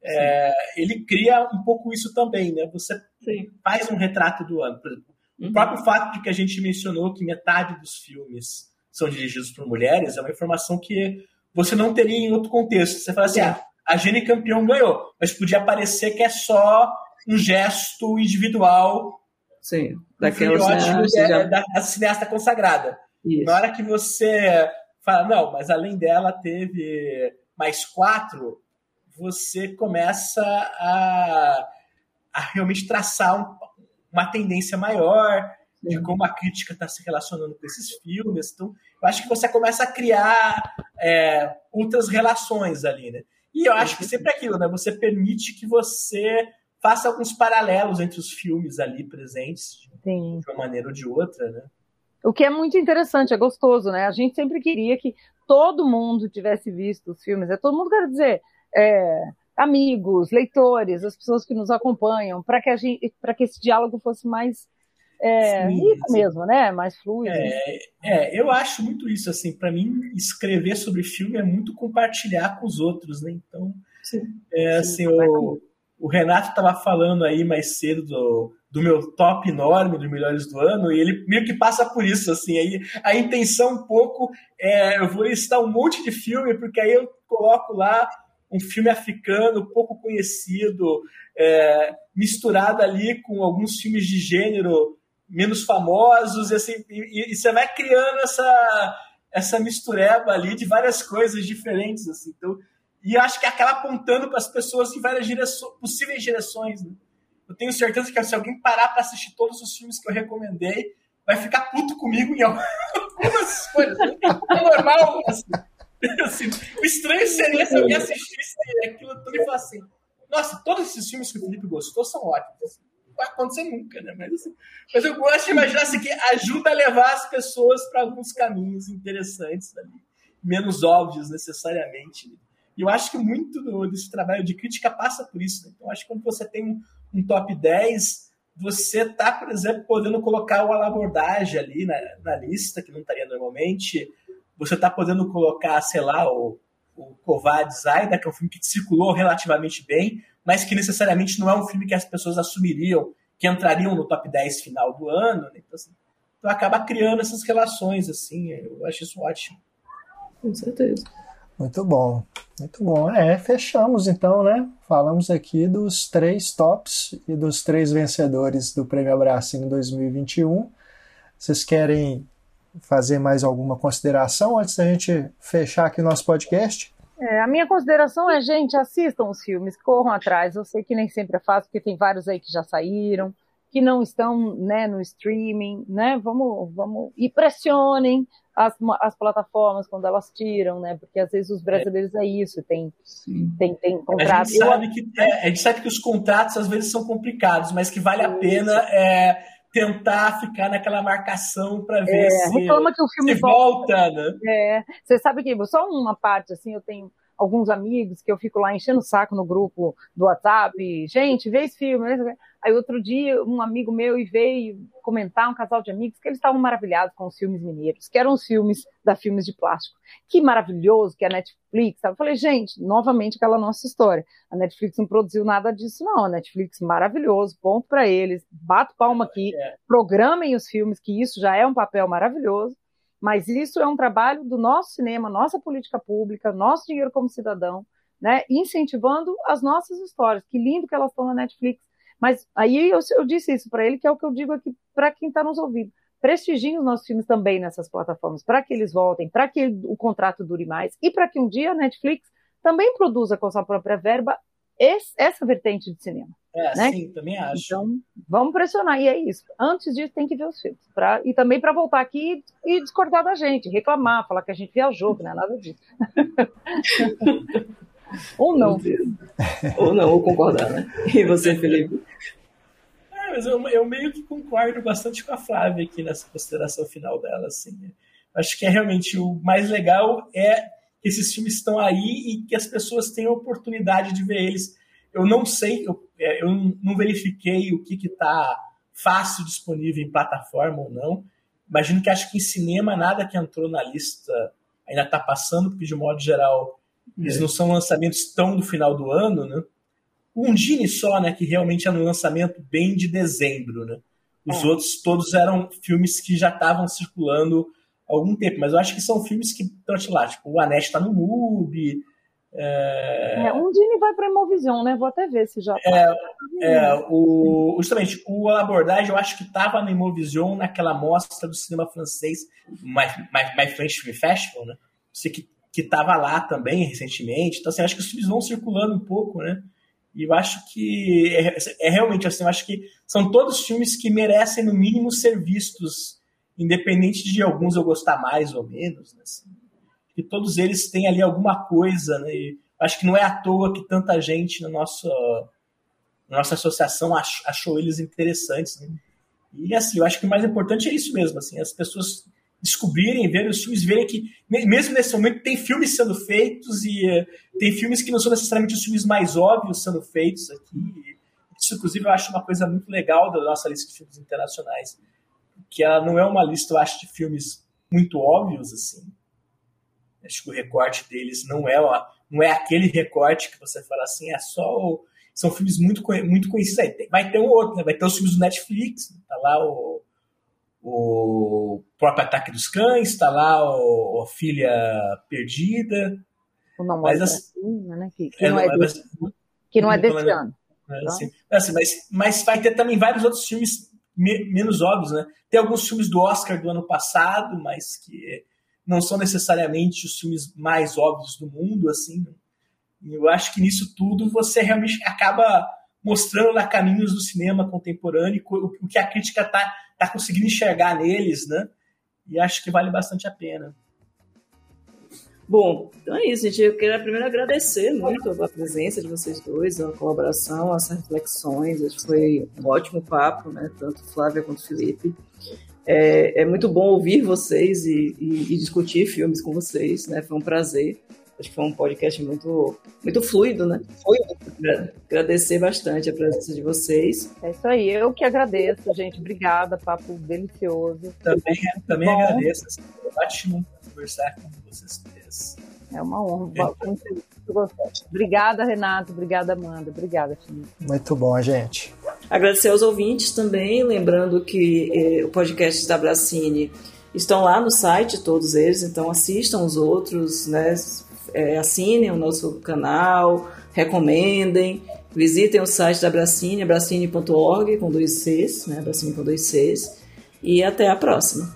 é, ele cria um pouco isso também, né? Você Sim. faz um retrato do ano. Por exemplo, uhum. o próprio fato de que a gente mencionou que metade dos filmes são dirigidos por mulheres é uma informação que você não teria em outro contexto. Você fala assim, ah, a Gene Campeão ganhou, mas podia parecer que é só um gesto individual Sim, daquela cineasta, já... da, da, cineasta consagrada. Isso. Na hora que você fala, não, mas além dela teve mais quatro, você começa a, a realmente traçar um, uma tendência maior de como a crítica está se relacionando com esses filmes. Então, eu acho que você começa a criar é, outras relações ali, né? E eu acho que sempre é aquilo, né? Você permite que você faça alguns paralelos entre os filmes ali presentes, Sim. de uma maneira ou de outra, né? O que é muito interessante, é gostoso, né? A gente sempre queria que todo mundo tivesse visto os filmes. É todo mundo quer dizer, é, amigos, leitores, as pessoas que nos acompanham, para que a gente, para que esse diálogo fosse mais é, sim, rico sim. mesmo, né? Mais fluido. É, é, eu acho muito isso, assim, para mim, escrever sobre filme é muito compartilhar com os outros, né? Então, sim, é, assim, o, o Renato estava falando aí mais cedo do, do meu top enorme dos melhores do ano, e ele meio que passa por isso, assim, aí a intenção um pouco é, eu vou listar um monte de filme, porque aí eu coloco lá um filme africano pouco conhecido, é, misturado ali com alguns filmes de gênero menos famosos, e, assim, e, e, você vai criando essa, essa mistureba ali de várias coisas diferentes. Assim, então, e acho que acaba apontando para as pessoas em várias direções, possíveis direções. Né? Eu tenho certeza que se alguém parar para assistir todos os filmes que eu recomendei, vai ficar puto comigo em [LAUGHS] algumas coisas. É normal. Assim. [LAUGHS] Assim, o estranho seria se alguém assistisse aquilo tudo e falasse assim: Nossa, todos esses filmes que o Felipe gostou são ótimos vai acontecer nunca, né? Mas, assim, mas eu gosto de imaginar assim, que ajuda a levar as pessoas para alguns caminhos interessantes ali, menos óbvios necessariamente. E eu acho que muito desse trabalho de crítica passa por isso. Né? Então, acho que quando você tem um, um top 10, você está, por exemplo, podendo colocar o Alabordagem ali na, na lista, que não estaria normalmente. Você está podendo colocar, sei lá, o, o Kovad Zaida, que é um filme que circulou relativamente bem, mas que necessariamente não é um filme que as pessoas assumiriam que entrariam no top 10 final do ano. Né? Então, assim, então acaba criando essas relações, assim, eu acho isso ótimo. Com certeza. Muito bom, muito bom. É, fechamos então, né? Falamos aqui dos três tops e dos três vencedores do Prêmio Abracino 2021. Vocês querem fazer mais alguma consideração antes da gente fechar aqui o nosso podcast? É, a minha consideração é, gente, assistam os filmes, corram atrás. Eu sei que nem sempre é fácil, porque tem vários aí que já saíram, que não estão né, no streaming, né? Vamos, vamos e pressionem as, as plataformas quando elas tiram, né? Porque às vezes os brasileiros é, é isso, tem, tem, tem contratos. A gente, sabe que, é, a gente sabe que os contratos às vezes são complicados, mas que vale a pena é, tentar ficar naquela marcação para ver é, se, reclama que o filme volta, volta, né? É, você sabe que só uma parte assim, eu tenho alguns amigos que eu fico lá enchendo o saco no grupo do WhatsApp, gente, vê esse filme. Aí outro dia um amigo meu veio comentar, um casal de amigos, que eles estavam maravilhados com os filmes mineiros, que eram os filmes da Filmes de Plástico. Que maravilhoso que a Netflix. Eu falei, gente, novamente aquela nossa história. A Netflix não produziu nada disso, não. A Netflix, maravilhoso, ponto para eles. Bato palma aqui, é. programem os filmes, que isso já é um papel maravilhoso. Mas isso é um trabalho do nosso cinema, nossa política pública, nosso dinheiro como cidadão, né? Incentivando as nossas histórias. Que lindo que elas estão na Netflix. Mas aí eu, eu disse isso para ele, que é o que eu digo aqui para quem está nos ouvindo. Prestigiem os nossos filmes também nessas plataformas, para que eles voltem, para que o contrato dure mais e para que um dia a Netflix também produza com sua própria verba esse, essa vertente de cinema. É, né? sim, também acho. Então, vamos pressionar. E é isso. Antes disso, tem que ver os filmes. Pra, e também para voltar aqui e discordar da gente, reclamar, falar que a gente viajou, que não é nada disso. [LAUGHS] ou não. [LAUGHS] ou não, ou concordar, né? E você, Felipe? É, mas eu, eu, meio que concordo bastante com a Flávia aqui nessa consideração final dela. Assim. Acho que é realmente o mais legal é esses filmes estão aí e que as pessoas tenham a oportunidade de ver eles eu não sei, eu, é, eu não verifiquei o que está fácil disponível em plataforma ou não. Imagino que acho que em cinema nada que entrou na lista ainda está passando, porque de modo geral eles é. não são lançamentos tão do final do ano, né? O Undine só, né, que realmente é no lançamento bem de dezembro, né? Os é. outros todos eram filmes que já estavam circulando algum tempo, mas eu acho que são filmes que estão lá, tipo, o Anete está no MUBI, é... é um Dini vai para a Imovision, né? Vou até ver se já. Tá. É, é, o, justamente, o abordagem eu acho que estava na Imovision naquela mostra do cinema francês, My, My, My French Film Festival, né? Você que que estava lá também recentemente. Então, assim, acho que os filmes vão circulando um pouco, né? E eu acho que é, é, realmente assim, eu acho que são todos filmes que merecem, no mínimo, ser vistos, independente de alguns eu gostar mais ou menos, né? Assim, que todos eles têm ali alguma coisa, né? E acho que não é à toa que tanta gente na nossa, na nossa associação achou, eles interessantes. Né? E assim, eu acho que o mais importante é isso mesmo, assim, as pessoas descobrirem, verem os filmes, verem que mesmo nesse momento tem filmes sendo feitos e uh, tem filmes que não são necessariamente os filmes mais óbvios sendo feitos aqui. Isso, inclusive, eu acho uma coisa muito legal da nossa lista de filmes internacionais, que ela não é uma lista, eu acho, de filmes muito óbvios, assim, Acho que o recorte deles não é, ó, não é aquele recorte que você fala assim, é só. O, são filmes muito, muito conhecidos. Aí vai ter um outro, né? vai ter os filmes do Netflix, tá lá o, o próprio Ataque dos Cães, tá lá o, a Filha Perdida. O Não mas, assim, né? Que, que, é, não é desse, que não é desse ano. É, assim, assim, mas, mas vai ter também vários outros filmes me, menos óbvios, né? Tem alguns filmes do Oscar do ano passado, mas que não são necessariamente os filmes mais óbvios do mundo, assim. E eu acho que nisso tudo você realmente acaba mostrando lá caminhos do cinema contemporâneo, o que a crítica tá, tá conseguindo enxergar neles, né? E acho que vale bastante a pena. Bom, então é isso, gente. Eu quero primeiro agradecer muito a presença de vocês dois, a colaboração, as reflexões. Acho que foi um ótimo papo, né? Tanto Flávia quanto Felipe. É, é muito bom ouvir vocês e, e, e, discutir filmes com vocês, né? Foi um prazer. Acho que foi um podcast muito, muito fluido, né? Fluido. Agradecer bastante a presença de vocês. É isso aí, eu que agradeço, gente. Obrigada, papo delicioso. Também, também agradeço. Assim, ótimo conversar com vocês É uma honra. É. Obrigada, Renato. Obrigada, Amanda. Obrigada, Felipe. Muito bom, gente. Agradecer aos ouvintes também, lembrando que eh, o podcast da Bracine estão lá no site, todos eles, então assistam os outros, né? É, assinem o nosso canal, recomendem, visitem o site da Bracine, bracine.org com dois Cs, né? Bracine com dois Cs. E até a próxima.